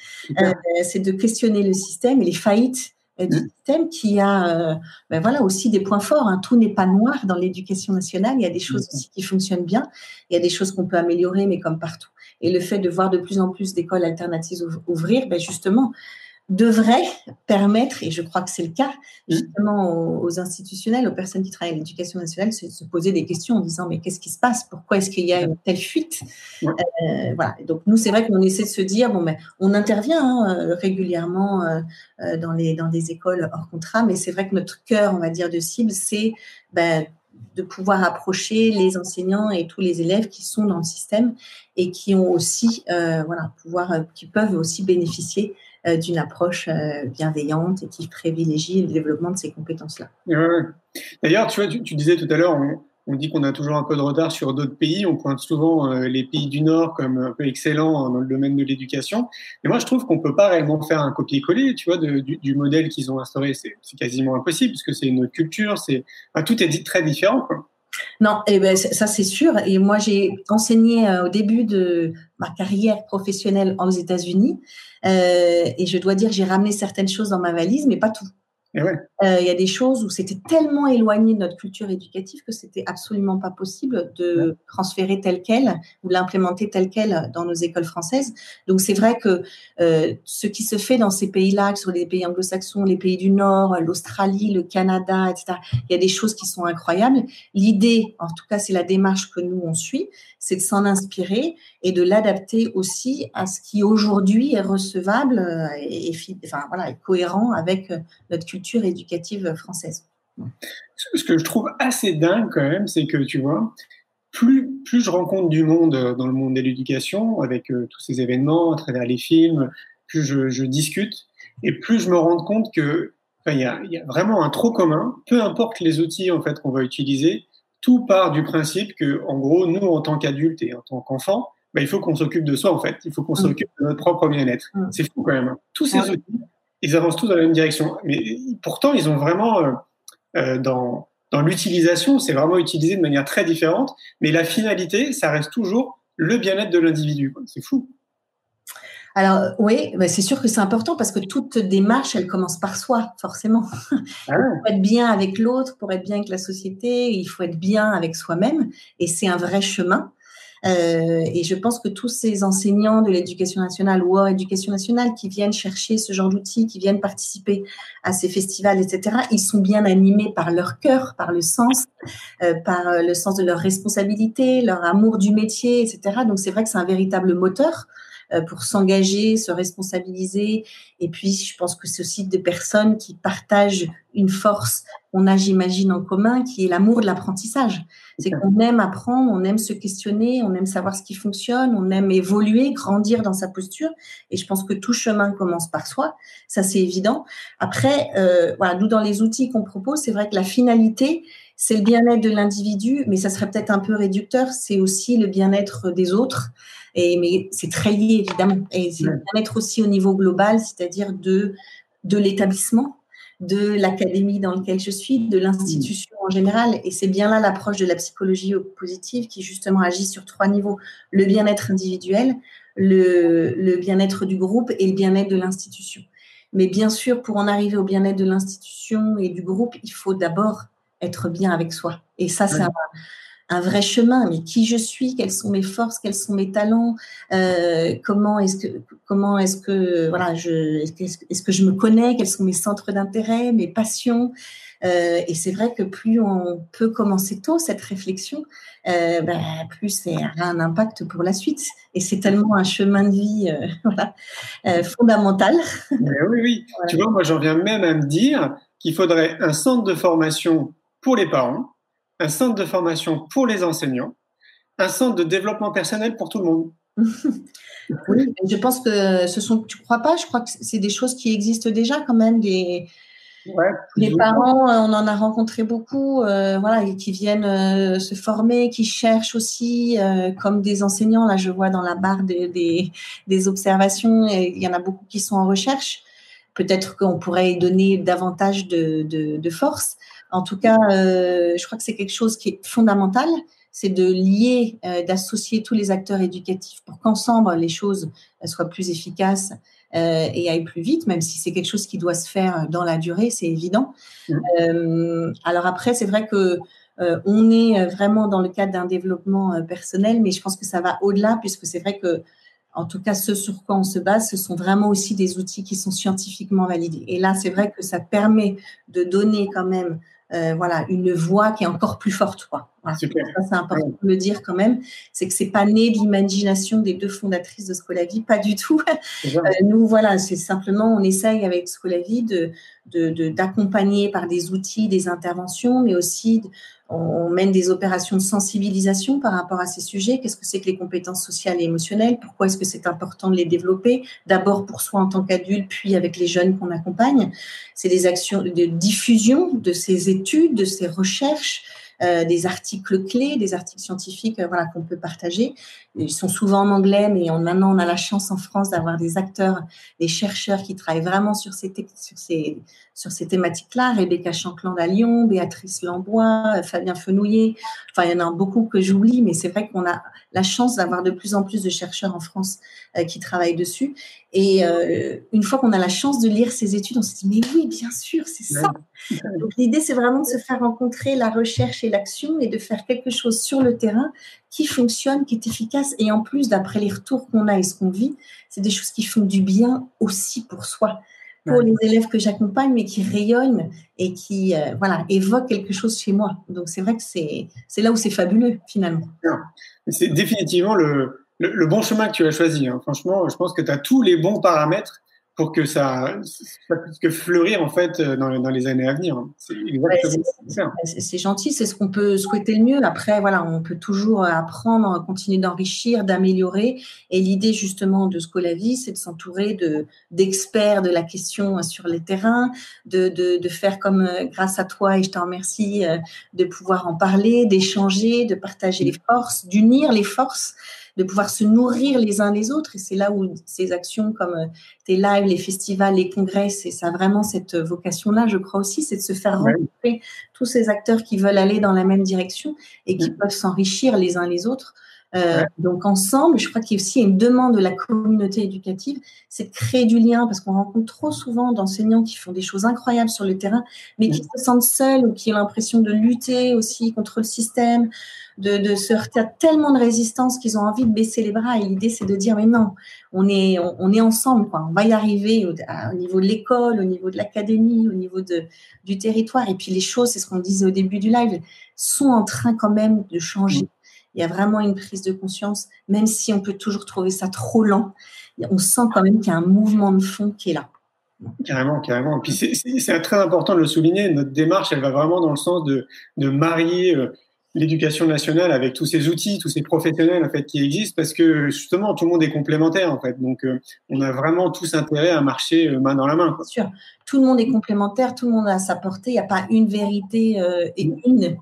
c'est de questionner le système et les faillites du mmh. système qui a ben voilà, aussi des points forts. Hein. Tout n'est pas noir dans l'éducation nationale. Il y a des choses aussi qui fonctionnent bien. Il y a des choses qu'on peut améliorer, mais comme partout. Et le fait de voir de plus en plus d'écoles alternatives ouvrir, ben justement, devrait permettre, et je crois que c'est le cas, mmh. justement aux, institutionnels, aux personnes qui travaillent à l'éducation nationale, de se poser des questions en disant mais qu'est-ce qui se passe? Pourquoi est-ce qu'il y a une telle fuite? Euh, Voilà. donc nous, c'est vrai qu'on essaie de se dire bon ben on intervient hein, euh, régulièrement euh, dans les dans des écoles hors contrat, mais c'est vrai que notre cœur, on va dire, de cible, c'est ben, de pouvoir approcher les enseignants et tous les élèves qui sont dans le système et qui ont aussi, voilà, pouvoir, qui peuvent aussi bénéficier euh, d'une approche euh, bienveillante et qui privilégie le développement de ces compétences-là. D'ailleurs, tu tu, disais tout à l'heure, on, dit qu'on a toujours un peu de retard sur d'autres pays. On pointe souvent euh, les pays du Nord comme un peu excellents dans le domaine de l'éducation. Mais moi, je trouve qu'on peut pas réellement faire un copier-coller, du, modèle qu'ils ont instauré. C'est quasiment impossible puisque c'est une culture, c'est tout est dit très différent. Non, eh ben, ça c'est sûr. Et moi, j'ai enseigné au début de ma carrière professionnelle aux États-Unis. Euh, et je dois dire, j'ai ramené certaines choses dans ma valise, mais pas tout. Euh, il y a des choses où c'était tellement éloigné de notre culture éducative que c'était absolument pas possible de transférer tel quel ou l'implémenter tel quel dans nos écoles françaises. Donc c'est vrai que euh, ce qui se fait dans ces pays-là, sur les pays anglo-saxons, les pays du Nord, l'Australie, le Canada, etc., il y a des choses qui sont incroyables. L'idée, en tout cas, c'est la démarche que nous on suit, c'est de s'en inspirer et de l'adapter aussi à ce qui aujourd'hui est recevable euh, et, enfin, voilà, est cohérent avec notre culture éducative française. Ce que je trouve assez dingue quand même, c'est que tu vois, plus, plus je rencontre du monde dans le monde de l'éducation, avec euh, tous ces événements, à travers les films, plus je, discute, et plus je me rends compte que il y, a, vraiment un trop commun, peu importe les outils en fait qu'on va utiliser, tout part du principe que, en gros, nous en tant qu'adultes et en tant qu'enfants, bah, il faut qu'on s'occupe de soi en fait, il faut qu'on mmh. s'occupe de notre propre bien-être. Mmh. C'est fou quand même. Hein. Tous ces outils, ils avancent tous dans la même direction. Mais pourtant, ils ont vraiment, euh, euh, dans, dans l'utilisation, c'est vraiment utilisé de manière très différente. Mais la finalité, ça reste toujours le bien-être de l'individu. C'est fou. Alors oui, c'est sûr que c'est important parce que toute démarche, elle commence par soi, forcément. Ah pour être bien avec l'autre, pour être bien avec la société, il faut être bien avec soi-même. Et c'est un vrai chemin. Euh, et je pense que tous ces enseignants de l'éducation nationale ou hors éducation nationale qui viennent chercher ce genre d'outils, qui viennent participer à ces festivals, etc., ils sont bien animés par leur cœur, par le sens, euh, par le sens de leur responsabilité, leur amour du métier, etc. Donc c'est vrai que c'est un véritable moteur pour s'engager, se responsabiliser. Et puis, je pense que c'est aussi des personnes qui partagent une force qu'on a, j'imagine, en commun, qui est l'amour de l'apprentissage. C'est qu'on aime apprendre, on aime se questionner, on aime savoir ce qui fonctionne, on aime évoluer, grandir dans sa posture. Et je pense que tout chemin commence par soi. Ça, c'est évident. Après, euh, voilà, nous, dans les outils qu'on propose, c'est vrai que la finalité, c'est le bien-être de l'individu, mais ça serait peut-être un peu réducteur, c'est aussi le bien-être des autres. Et, mais c'est très lié, évidemment. Et c'est bien-être aussi au niveau global, c'est-à-dire de, de l'établissement, de l'académie dans laquelle je suis, de l'institution en général. Et c'est bien là l'approche de la psychologie positive qui justement agit sur trois niveaux. Le bien-être individuel, le, le bien-être du groupe et le bien-être de l'institution. Mais bien sûr, pour en arriver au bien-être de l'institution et du groupe, il faut d'abord être bien avec soi. Et ça, c'est un, vrai chemin. Mais qui je suis, quelles sont mes forces, quels sont mes talents, euh, comment est-ce que, comment est-ce que, voilà, je, est-ce que je me connais, quels sont mes centres d'intérêt, mes passions? Euh, et c'est vrai que plus on peut commencer tôt cette réflexion, euh, ben, plus c'est un impact pour la suite. Et c'est tellement un chemin de vie <laughs> voilà, fondamental. oui, oui. <laughs> Tu vois, moi, j'en viens même à me dire qu'il faudrait un centre de formation pour les parents, un centre de formation pour les enseignants, un centre de développement personnel pour tout le monde. <laughs> oui, je pense que ce sont, tu crois pas? Je crois que c'est des choses qui existent déjà quand même. Des, les parents, euh, on en a rencontré beaucoup, euh, voilà, qui viennent euh, se former, qui cherchent aussi, comme des enseignants. Là, je vois dans la barre des, des, observations, il y en a beaucoup qui sont en recherche. Peut-être qu'on pourrait donner davantage de, de, de force En tout cas, je crois que c'est quelque chose qui est fondamental c'est de lier, d'associer tous les acteurs éducatifs pour qu'ensemble les choses soient plus efficaces et aillent plus vite, même si c'est quelque chose qui doit se faire dans la durée, c'est évident. Alors après, c'est vrai que on est vraiment dans le cadre d'un développement personnel, mais je pense que ça va au-delà, puisque c'est vrai que en tout cas, ce sur quoi on se base, ce sont vraiment aussi des outils qui sont scientifiquement validés. Et là, c'est vrai que ça permet de donner quand même euh, voilà, une voix qui est encore plus forte. Quoi. Ça, c'est important de le dire quand même. C'est que c'est pas né de l'imagination des deux fondatrices de Scolavi, pas du tout. Euh, nous, voilà, c'est simplement, on essaye avec Scolavi de, d'accompagner par des outils, des interventions, mais aussi on mène des opérations de sensibilisation par rapport à ces sujets. Qu'est-ce que c'est que les compétences sociales et émotionnelles? Pourquoi est-ce que c'est important de les développer? D'abord pour soi en tant qu'adulte, puis avec les jeunes qu'on accompagne. C'est des actions de diffusion de ces études, de ces recherches, euh, des articles clés, des articles scientifiques euh, voilà, qu'on peut partager. Ils sont souvent en anglais, mais maintenant on a la chance en France d'avoir des acteurs, des chercheurs qui travaillent vraiment sur ces, sur ces, sur ces thématiques-là. Rebecca Chancland à Lyon, Béatrice Lambois, euh, Fabien Fenouillet. Enfin, il y en a beaucoup que j'oublie, mais c'est vrai qu'on a la chance d'avoir de plus en plus de chercheurs en France qui travaillent dessus. Et une fois qu'on a la chance de lire ces études, on se dit, mais oui, bien sûr, c'est ça. Donc l'idée, c'est vraiment de se faire rencontrer la recherche et l'action et de faire quelque chose sur le terrain qui fonctionne, qui est efficace. Et en plus, d'après les retours qu'on a et ce qu'on vit, c'est des choses qui font du bien aussi pour soi, pour les élèves que j'accompagne, mais qui rayonnent et qui euh, voilà évoquent quelque chose chez moi. Donc c'est vrai que c'est là où c'est fabuleux finalement. C'est définitivement le, le, bon chemin que tu as choisi. Hein. Franchement, je pense que tu as tous les bons paramètres pour que ça, ça puisse que fleurir en fait euh, dans, dans les années à venir. C'est gentil, c'est ce qu'on peut souhaiter le mieux. Après, voilà, on peut toujours apprendre, continuer d'enrichir, d'améliorer. Et l'idée justement de Scolavi, c'est de s'entourer de d'experts de la question sur les terrains, de, de, de, faire comme euh, grâce à toi et je t'en remercie, euh, de pouvoir en parler, d'échanger, de partager les forces, d'unir les forces de pouvoir se nourrir les uns les autres. Et c'est là où ces actions comme euh, tes lives, les festivals, les congrès, c'est ça vraiment cette vocation-là, je crois aussi, c'est de se faire rencontrer tous ces acteurs qui veulent aller dans la même direction et qui peuvent s'enrichir les uns les autres. Euh, donc ensemble, je crois qu'il y a aussi une demande de la communauté éducative, c'est de créer du lien parce qu'on rencontre trop souvent d'enseignants qui font des choses incroyables sur le terrain, mais qui mm. se sentent seuls ou qui ont l'impression de lutter aussi contre le système, de, se heurter à tellement de résistance qu'ils ont envie de baisser les bras. Et l'idée, c'est de dire, mais non, on est, on, est ensemble, quoi. On va y arriver au, niveau de l'école, au niveau de l'académie, au niveau de, du territoire. Et puis les choses, c'est ce qu'on disait au début du live, sont en train quand même de changer. Il y a vraiment une prise de conscience, même si on peut toujours trouver ça trop lent. On sent quand même qu'il y a un mouvement de fond qui est là. Carrément, carrément. Et puis c'est très important de le souligner. Notre démarche, elle va vraiment dans le sens de, de marier euh, l'éducation nationale avec tous ces outils, tous ces professionnels en fait qui existent, parce que justement tout le monde est complémentaire en fait. Donc euh, on a vraiment tous intérêt à marcher euh, main dans la main. Bien sûr, tout le monde est complémentaire, tout le monde a sa portée. Il n'y a pas une vérité et une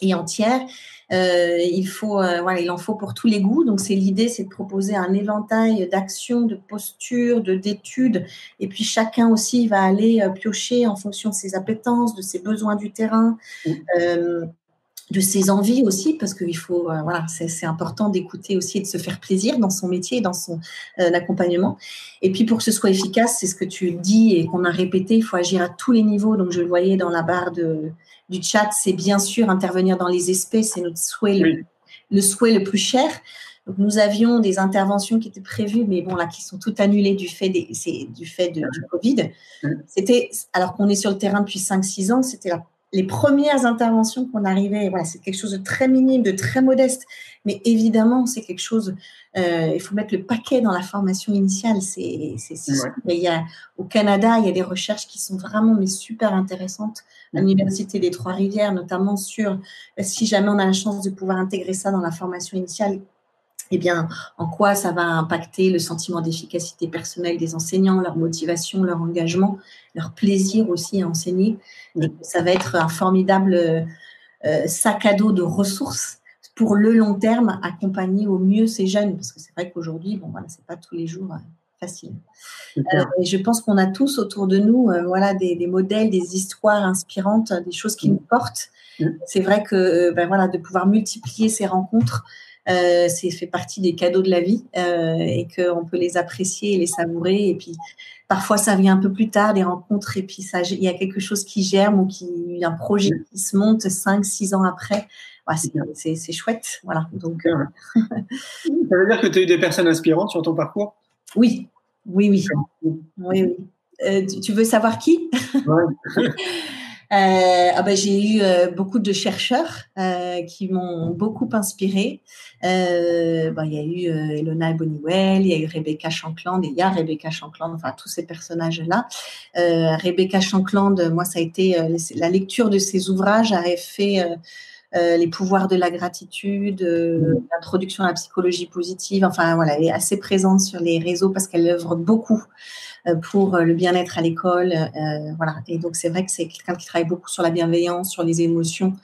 et entière. Il faut, voilà, il en faut pour tous les goûts. Donc c'est l'idée, c'est de proposer un éventail d'actions, de postures, de d'études, et puis chacun aussi va aller piocher en fonction de ses appétences, de ses besoins du terrain de ses envies aussi, parce qu'il faut, euh, voilà, c'est important d'écouter aussi et de se faire plaisir dans son métier, dans son euh, accompagnement. Et puis pour que ce soit efficace, c'est ce que tu dis et qu'on a répété, il faut agir à tous les niveaux. Donc je le voyais dans la barre de, du chat, c'est bien sûr intervenir dans les espèces, c'est notre souhait, le, souhait le plus cher. Donc nous avions des interventions qui étaient prévues, mais bon là qui sont toutes annulées du fait des, du fait de, du Covid. C'était alors qu'on est sur le terrain depuis 5-6 ans, c'était la les premières interventions qu'on arrivait, voilà, c'est quelque chose de très minime, de très modeste, mais évidemment, c'est quelque chose. Euh, il faut mettre le paquet dans la formation initiale. C'est, c'est, il y a, au Canada, il y a des recherches qui sont vraiment mais super intéressantes à l'université des Trois-Rivières, notamment sur euh, si jamais on a la chance de pouvoir intégrer ça dans la formation initiale, eh bien, en quoi ça va impacter le sentiment d'efficacité personnelle des enseignants, leur motivation, leur engagement, leur plaisir aussi à enseigner? ça va être un formidable euh, sac à dos de ressources pour le long terme, accompagner au mieux ces jeunes. Parce que c'est vrai qu'aujourd'hui, bon, voilà, c'est pas tous les jours euh, facile. et je pense qu'on a tous autour de nous, voilà, des, modèles, des histoires inspirantes, des choses qui nous portent. C'est vrai que, ben voilà, de pouvoir multiplier ces rencontres, euh, c'est fait partie des cadeaux de la vie euh, et qu'on peut les apprécier et les savourer. Et puis parfois ça vient un peu plus tard, les rencontres, et puis ça, il y a quelque chose qui germe ou qui un projet qui se monte cinq, six ans après. c'est chouette, voilà. Donc, euh, ça veut dire que tu as eu des personnes inspirantes sur ton parcours? Oui, oui, oui. oui, oui. tu veux savoir qui? <laughs> Euh, ah ben, j'ai eu euh, beaucoup de chercheurs euh, qui m'ont beaucoup inspiré. Euh, il y a eu euh, Elona Bonniwell, il y a eu Rebecca Shankland, et il y a Rebecca Shankland, enfin tous ces personnages-là. Rebecca Shankland, moi, ça a été la lecture de ses ouvrages a fait les pouvoirs de la gratitude, l'introduction à la psychologie positive. Enfin, voilà, elle est assez présente sur les réseaux parce qu'elle œuvre beaucoup euh, pour euh, le bien-être à l'école. Euh, voilà. Et donc, c'est vrai que c'est quelqu'un qui travaille beaucoup sur la bienveillance, sur les émotions.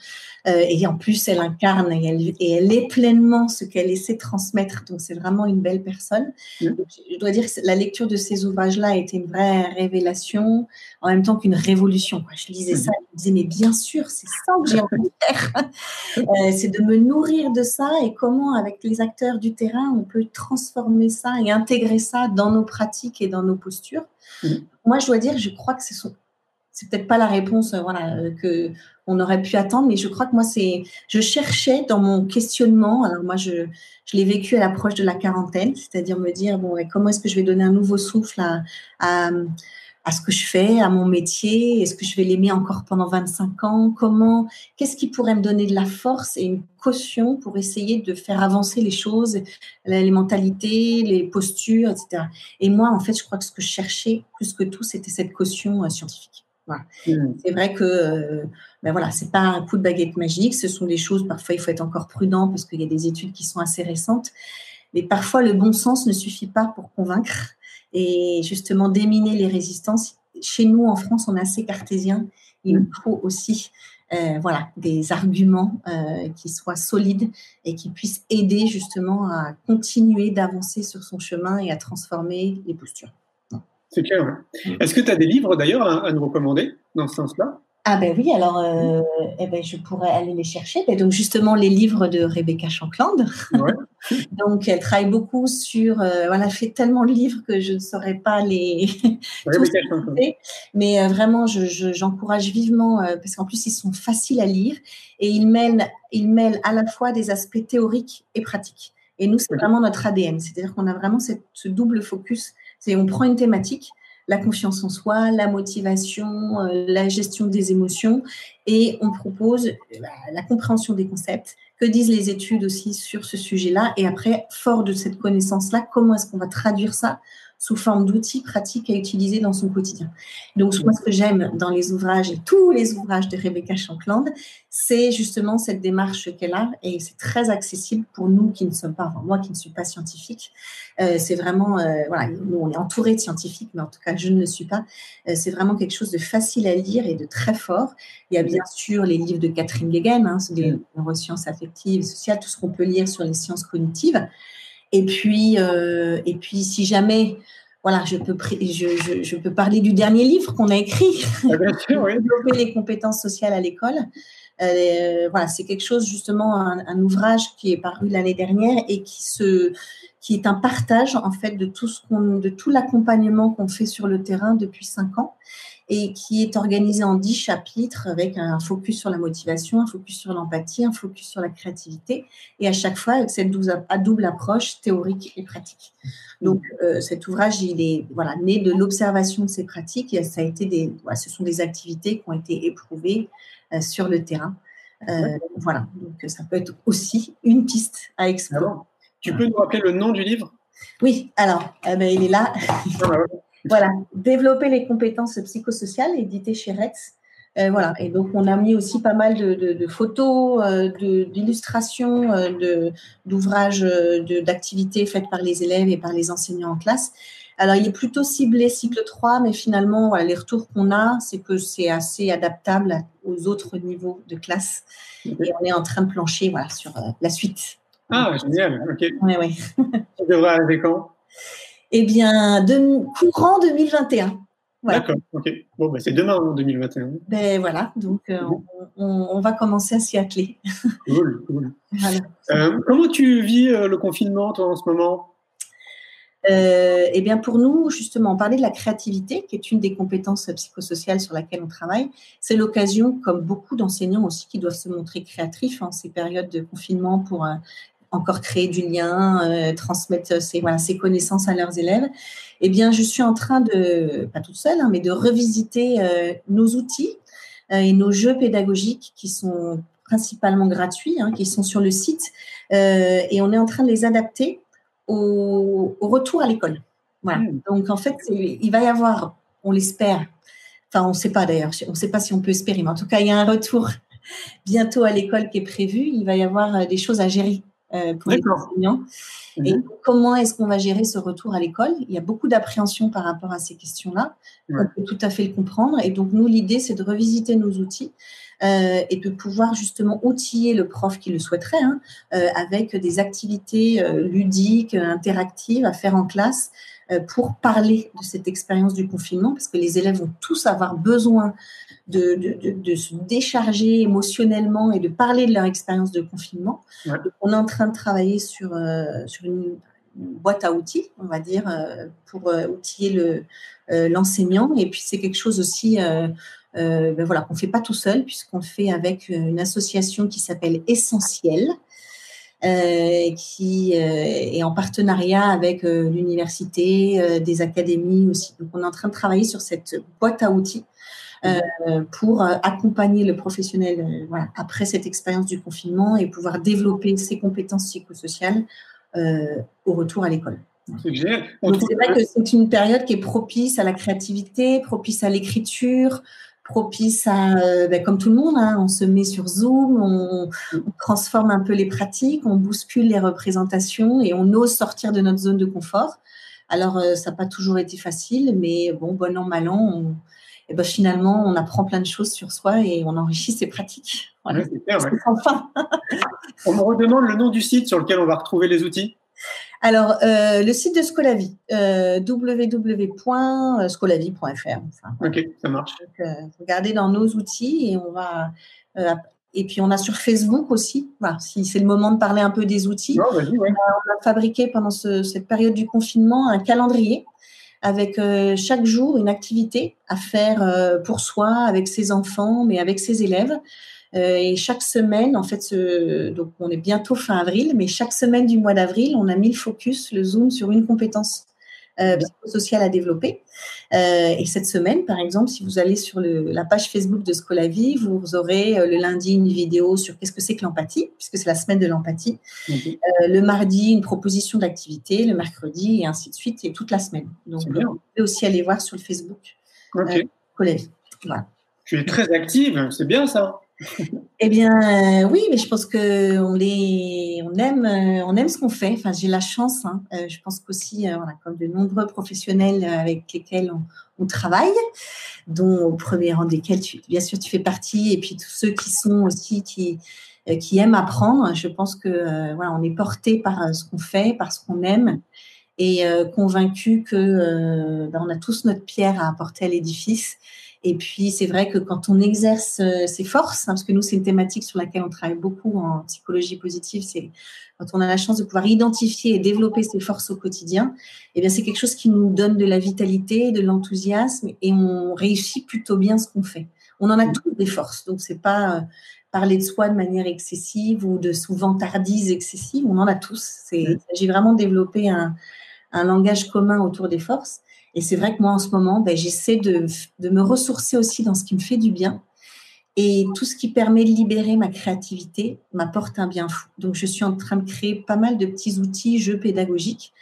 Et en plus, elle incarne et elle, et elle est pleinement ce qu'elle essaie de transmettre. Donc, c'est vraiment une belle personne. Mmh. je dois dire que la lecture de ces ouvrages-là a été une vraie révélation, en même temps qu'une révolution. Je lisais ça je me disais, mais bien sûr, c'est ça que j'ai envie de faire. <laughs> c'est de me nourrir de ça et comment, avec les acteurs du terrain, on peut transformer ça et intégrer ça dans nos pratiques et dans nos postures. Mm. Moi, je dois dire, je crois que c'est c'est peut-être pas la réponse euh, voilà euh, que on aurait pu attendre mais je crois que moi c'est je cherchais dans mon questionnement alors moi je, je l'ai vécu à l'approche de la quarantaine c'est-à-dire me dire bon comment est-ce que je vais donner un nouveau souffle à, à ce que je fais, à mon métier? Est-ce que je vais l'aimer encore pendant 25 ans? Comment Qu'est-ce qui pourrait me donner de la force et une caution pour essayer de faire avancer les choses, les mentalités, les postures, etc. Et moi, en fait, je crois que ce que je cherchais plus que tout, c'était cette caution euh, scientifique. Voilà. Mmh. C'est vrai que euh, ben voilà, c'est pas un coup de baguette magique. Ce sont des choses. Parfois, il faut être encore prudent parce qu'il y a des études qui sont assez récentes. Mais parfois, le bon sens ne suffit pas pour convaincre et justement déminer les résistances. Chez nous, en France, on est assez cartésien. Il nous faut aussi euh, voilà, des arguments euh, qui soient solides et qui puissent aider justement à continuer d'avancer sur son chemin et à transformer les postures. C'est clair. Est-ce que tu as des livres d'ailleurs à, nous recommander dans ce sens-là? Ah ben oui, alors euh, eh ben, je pourrais aller les chercher. Ben, donc justement les livres de Rebecca Shankland. <laughs> donc elle travaille beaucoup sur, euh, voilà, elle fait tellement de livres que je ne saurais pas les <laughs> tous Mais euh, vraiment, j'encourage vivement parce qu'en plus ils sont faciles à lire et ils mêlent, ils mêlent à la fois des aspects théoriques et pratiques. Et nous, c'est vraiment notre ADN, c'est-à-dire qu'on a vraiment cette, ce double focus. C'est on prend une thématique la confiance en soi, la motivation, euh, la gestion des émotions. Et on propose euh, la compréhension des concepts. Que disent les études aussi sur ce sujet-là Et après, fort de cette connaissance-là, comment est-ce qu'on va traduire ça sous forme d'outils pratiques à utiliser dans son quotidien? Donc, moi, ce que j'aime dans les ouvrages et tous les ouvrages de Rebecca Shankland, c'est justement cette démarche qu'elle a et c'est très accessible pour nous qui ne sommes pas, moi qui ne suis pas scientifique. Euh, c'est vraiment, euh, voilà, nous on est entouré de scientifiques, mais en tout cas je ne le suis pas. C'est vraiment quelque chose de facile à lire et de très fort. Bien sûr les livres de Catherine Guéguen, hein, des neurosciences affectives et sociales, tout ce qu'on peut lire sur les sciences cognitives. Et puis, euh, et puis si jamais, voilà, je peux, je, je, peux parler du dernier livre qu'on a écrit, ah, <laughs> développer les compétences sociales à l'école. Euh, voilà, c'est quelque chose justement un, ouvrage qui est paru l'année dernière et qui se, qui est un partage en fait de tout ce qu'on, de tout l'accompagnement qu'on fait sur le terrain depuis cinq ans et qui est organisé en dix chapitres avec un focus sur la motivation, un focus sur l'empathie, un focus sur la créativité, et à chaque fois avec cette double approche théorique et pratique. Donc euh, cet ouvrage, il est voilà né de l'observation de ces pratiques. Et ça a été des, ce sont des activités qui ont été éprouvées euh, sur le terrain. Euh, voilà, donc ça peut être aussi une piste à explorer. tu peux nous rappeler le nom du livre? Oui, alors eh ben, il est là. Voilà, développer les compétences psychosociales, édité chez Rex. Euh, voilà, et donc on a mis aussi pas mal de, photos, euh, d'illustrations, euh, d'ouvrages, d'activités faites par les élèves et par les enseignants en classe. Alors il est plutôt ciblé cycle 3, mais finalement, les retours qu'on a, c'est que c'est assez adaptable aux autres niveaux de classe. Et on est en train de plancher voilà, sur la suite. Ah, génial, ok. Oui, oui. Ça devrait arriver quand? Eh bien, de, courant 2021. D'accord, ok. Bon, ben, c'est demain, en 2021. Ben voilà, donc euh, on, va commencer à s'y atteler. <laughs> Cool, cool. Euh, comment tu vis euh, le confinement, toi, en ce moment? Eh bien, pour nous, justement, parler de la créativité, qui est une des compétences psychosociales sur laquelle on travaille, c'est l'occasion, comme beaucoup d'enseignants aussi, qui doivent se montrer créatifs en ces périodes de confinement pour encore créer du lien, euh, transmettre ses, voilà, ses connaissances à leurs élèves, eh bien, je suis en train de, pas toute seule, hein, mais de revisiter euh, nos outils euh, et nos jeux pédagogiques qui sont principalement gratuits, hein, qui sont sur le site, et on est en train de les adapter au, retour à l'école. Voilà. Hmm. Donc, en fait, il va y avoir, on l'espère, enfin, on ne sait pas d'ailleurs, on ne sait pas si on peut espérer, mais en tout cas, il y a un retour bientôt à l'école qui est prévu. Il va y avoir des choses à gérer euh, pour les enseignants. Et mhm. comment est-ce qu'on va gérer ce retour à l'école? Il y a beaucoup d'appréhension par rapport à ces questions-là. On peut tout à fait le comprendre. Et donc, nous, l'idée, c'est de revisiter nos outils euh, et de pouvoir justement outiller le prof qui le souhaiterait hein, euh, avec des activités ludiques, interactives à faire en classe pour parler de cette expérience du confinement, parce que les élèves vont tous avoir besoin de, se décharger émotionnellement et de parler de leur expérience de confinement. on est en train de travailler sur, euh, sur une, boîte à outils, on va dire, euh, pour euh, outiller le, l'enseignant. et puis c'est quelque chose aussi ben voilà, qu'on ne fait pas tout seul, puisqu'on le fait avec une association qui s'appelle Essentiel. Qui est en partenariat avec l'université, des académies aussi. Donc, on est en train de travailler sur cette boîte à outils euh, pour euh, accompagner le professionnel euh, voilà, après cette expérience du confinement et pouvoir développer ses compétences psychosociales au retour à l'école. C'est vrai que c'est une période qui est propice à la créativité, propice à l'écriture, propice à, ben, comme tout le monde, hein, on se met sur Zoom, on, on, transforme un peu les pratiques, on bouscule les représentations et on ose sortir de notre zone de confort. Alors, ça n'a pas toujours été facile, mais bon, bon an, mal an, on, et ben finalement, on apprend plein de choses sur soi et on enrichit ses pratiques. Voilà. <laughs> on me redemande le nom du site sur lequel on va retrouver les outils. Alors, euh, le site de Scolavi, euh, www.scolavi.fr. ok, ça marche. Donc, euh, regardez dans nos outils et on va. Euh, et puis, on a sur Facebook aussi. Voilà, si c'est le moment de parler un peu des outils. Ouais. on, a, fabriqué pendant ce, cette période du confinement un calendrier avec euh, chaque jour une activité à faire euh, pour soi, avec ses enfants, mais avec ses élèves. Euh, et chaque semaine, en fait, ce, donc on est bientôt fin avril, mais chaque semaine du mois d'avril, on a mis le focus, le zoom sur une compétence euh, psychosocial à développer. Euh, et cette semaine, par exemple, si vous allez sur la page Facebook de Scolavi, vous aurez euh, le lundi une vidéo sur qu'est-ce que c'est que l'empathie, puisque c'est la semaine de l'empathie. le mardi, une proposition d'activité, le mercredi, et ainsi de suite, et toute la semaine. Donc, vous pouvez aussi aller voir sur le Facebook okay. Voilà. Tu es très active, c'est bien ça. Eh bien, euh, oui, mais je pense que on on aime, euh, on aime ce qu'on fait. Enfin, j'ai la chance. Hein. Euh, je pense qu'aussi, voilà, comme de nombreux professionnels avec lesquels on, travaille, dont au premier rang desquels, tu, bien sûr, tu fais partie, et puis tous ceux qui sont aussi qui qui aiment apprendre. Je pense que voilà, on est porté par ce qu'on fait, par ce qu'on aime, et convaincu que ben, on a tous notre pierre à apporter à l'édifice et puis, c'est vrai que quand on exerce euh, ses forces, hein, parce que nous, c'est une thématique sur laquelle on travaille beaucoup en psychologie positive, c'est quand on a la chance de pouvoir identifier et développer ses forces au quotidien, eh bien, c'est quelque chose qui nous donne de la vitalité, de l'enthousiasme, et on réussit plutôt bien ce qu'on fait. On en a mmh. tous des forces, donc c'est pas euh, parler de soi de manière excessive ou de souvent tardise excessive, on en a tous. Mmh. Il s'agit vraiment de développer un, un langage commun autour des forces. Et c'est vrai que moi, en ce moment, ben, j'essaie de, me ressourcer aussi dans ce qui me fait du bien. Et tout ce qui permet de libérer ma créativité m'apporte un bien fou. Donc, je suis en train de créer pas mal de petits outils, jeux pédagogiques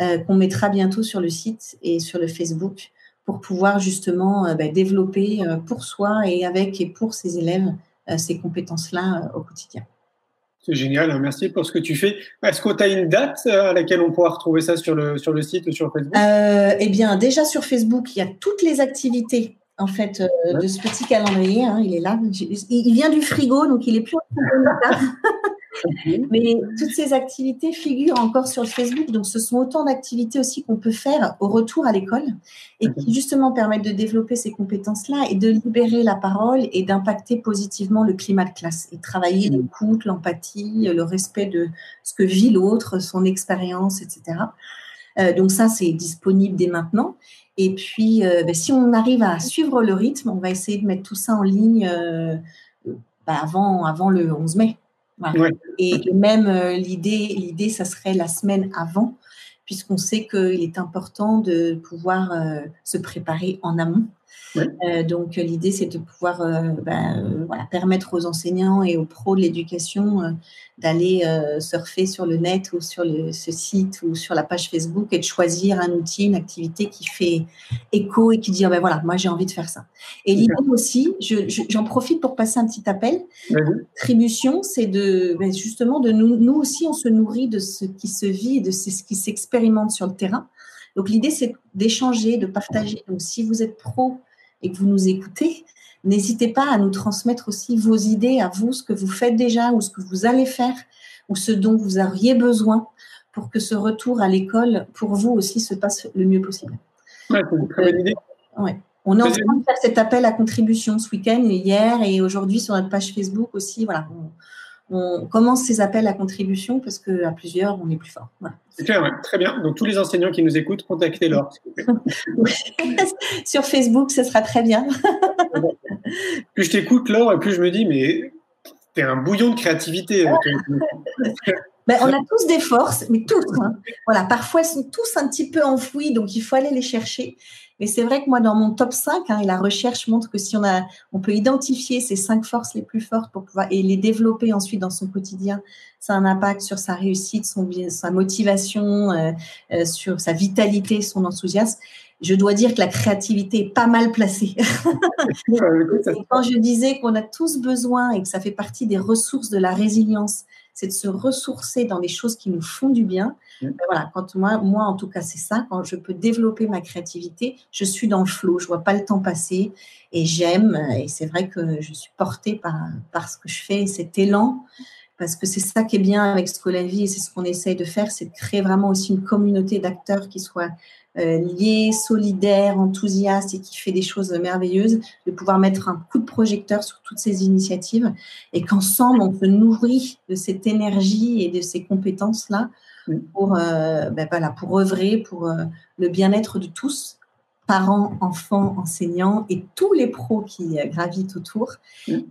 euh, qu'on mettra bientôt sur le site et sur le Facebook pour pouvoir justement euh, ben, développer euh, pour soi et avec et pour ses élèves ces compétences-là au quotidien. C'est génial, hein. merci pour ce que tu fais. Est-ce que tu as une date euh, à laquil on pourra retrouver ça sur le, sur le site ou sur Facebook? Euh, Eh bien, déjà sur Facebook, il y a toutes les activités en fait euh, de ce petit calendrier. Hein. il est là. Il vient du frigo, donc il est plus en Mais toutes ces activités figurent encore sur le Facebook, donc ce sont autant d'activités aussi qu'on peut faire au retour à l'école et qui justement permettent de développer ces compétences-là et de libérer la parole et d'impacter positivement le climat de classe et travailler l'écoute, l'empathie, le respect de ce que vit l'autre, son expérience, etc. Euh, donc ça, c'est disponible dès maintenant. Et puis, euh, ben, si on arrive à suivre le rythme, on va essayer de mettre tout ça en ligne euh, ben, avant, avant le 11 mai. Et, même l'idée, l'idée, ça serait la semaine avant, puisqu'on sait qu'il est important de pouvoir se préparer en amont. Euh, donc l'idée, c'est de pouvoir euh, ben, euh, voilà, permettre aux enseignants et aux pros de l'éducation d'aller surfer sur le net ou sur le, ce site ou sur la page Facebook et de choisir un outil, une activité qui fait écho et qui dit, ah ben voilà, moi j'ai envie de faire ça. Et l'idée aussi, j'en profite pour passer un petit appel. C'est de ben, justement de nous, nous aussi, on se nourrit de ce qui se vit et de ce qui s'expérimente sur le terrain. Donc l'idée, c'est d'échanger, de partager. Donc si vous êtes pro et que vous nous écoutez, n'hésitez pas à nous transmettre aussi vos idées à vous, ce que vous faites déjà ou ce que vous allez faire ou ce dont vous auriez besoin pour que ce retour à l'école, pour vous aussi, se passe le mieux possible. Ouais, c'est une très bonne idée. Ouais. On est en train de faire cet appel à contribution ce week-end, hier et aujourd'hui sur notre page Facebook aussi. Voilà, on commence ces appels à contribution parce qu'à plusieurs, on est plus fort. C'est clair, très bien. Donc, tous les enseignants qui nous écoutent, contactez Laure. <laughs> Sur Facebook, ce sera très bien. plus je t'écoute, Laure, et plus je me dis, mais t'es un bouillon de créativité. <laughs> Ben, on a tous des forces, mais tous. Hein. Voilà, parfois, elles sont tous un petit peu enfouies, donc il faut aller les chercher. Mais c'est vrai que moi, dans mon top 5, hein, et la recherche montre que si on, a, on peut identifier ces cinq forces les plus fortes pour pouvoir, et les développer ensuite dans son quotidien, ça a un impact sur sa réussite, son, sa motivation, euh, euh, sur sa vitalité, son enthousiasme. Je dois dire que la créativité est pas mal placée. <laughs> quand je disais qu'on a tous besoin et que ça fait partie des ressources de la résilience, c'est de se ressourcer dans des choses qui nous font du bien. Ben voilà, quand moi, moi en tout cas, c'est ça. Quand je peux développer ma créativité, je suis dans le flot, je vois pas le temps passer et j'aime. Et c'est vrai que je suis portée par, par ce que je fais, cet élan parce que c'est ça qui est bien avec Scolavie et c'est ce qu'on essaye de faire, c'est de créer vraiment aussi une communauté d'acteurs qui soient euh, liés, solidaires, enthousiastes et qui fait des choses merveilleuses, de pouvoir mettre un coup de projecteur sur toutes ces initiatives et qu'ensemble on se nourrit de cette énergie et de ces compétences-là pour, euh, ben voilà, pour œuvrer pour euh, le bien-être de tous parents, enfants, enseignants et tous les pros qui euh, gravitent autour,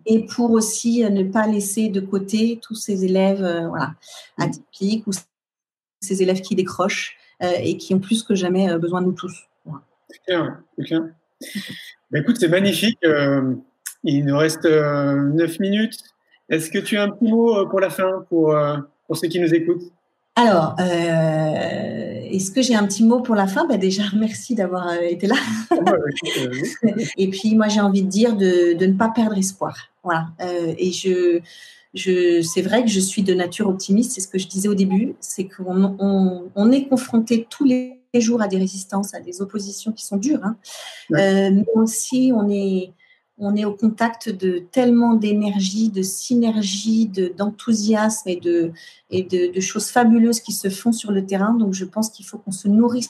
et pour aussi euh, ne pas laisser de côté tous ces élèves euh, voilà, atypiques ou ces élèves qui décrochent et qui ont plus que jamais besoin de nous tous. C'est clair, c'est clair. Bah, écoute, c'est magnifique. il nous reste neuf minutes. Est-ce que tu as un petit mot pour la fin, pour, pour ceux qui nous écoutent? Alors, euh, est-ce que j'ai un petit mot pour la fin? Ben Déjà, <laughs> merci d'avoir euh, été là. Ah euh, <laughs> et puis, moi, j'ai envie de dire de, de, ne pas perdre espoir. Voilà. Euh, et je, c'est vrai que je suis de nature optimiste. C'est ce que je disais au début. C'est qu'on on, on est confronté tous les jours à des résistances, à des oppositions qui sont dures. Hein. Euh, mais aussi, on est on est au contact de tellement d'énergie, de synergie, d'enthousiasme et, de, et de, choses fabuleuses qui se font sur le terrain. Donc, je pense qu'il faut qu'on se nourrisse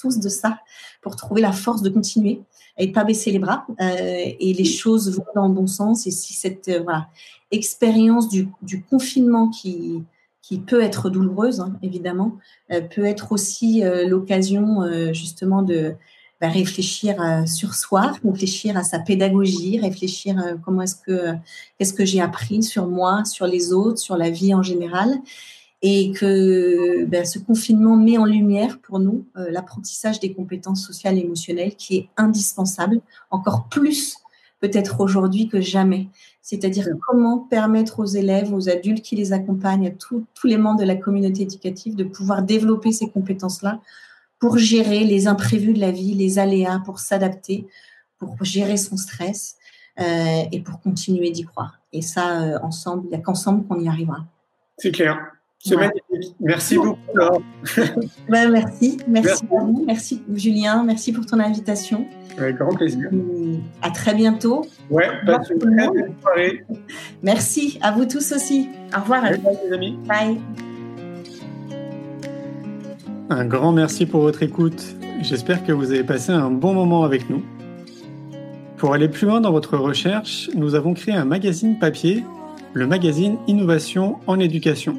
tous de ça pour trouver la force de continuer et pas baisser les bras. Euh, et les choses vont dans le bon sens. Et si cette euh, voilà, expérience du, confinement qui, qui peut être douloureuse, hein, évidemment, euh, peut être aussi l'occasion justement de bah, réfléchir euh, sur soi, réfléchir à sa pédagogie, réfléchir euh, comment est-ce que qu'est-ce que j'ai appris sur moi, sur les autres, sur la vie en général, et que ben, ce confinement met en lumière pour nous euh, l'apprentissage des compétences sociales et émotionnelles qui est indispensable, encore plus peut-être aujourd'hui que jamais. C'est-à-dire comment permettre aux élèves, aux adultes qui les accompagnent, à tous les membres de la communauté éducative de pouvoir développer ces compétences-là pour gérer les imprévus de la vie, les aléas, pour s'adapter, pour gérer son stress euh, et pour continuer d'y croire. Et ça, euh, ensemble, il n'y a qu'ensemble qu'on y arrivera. C'est clair. C'est magnifique. Merci beaucoup, Laure. <laughs> Ben, merci. Merci, à vous. Merci, Julien. Merci pour ton invitation. Avec grand plaisir. à très bientôt. Ouais, passe une très belle soirée. Merci. À vous tous aussi. Au revoir. Les amis. Bye. Un grand merci pour votre écoute. J'espère que vous avez passé un bon moment avec nous. Pour aller plus loin dans votre recherche, nous avons créé un magazine papier, le magazine Innovation en éducation.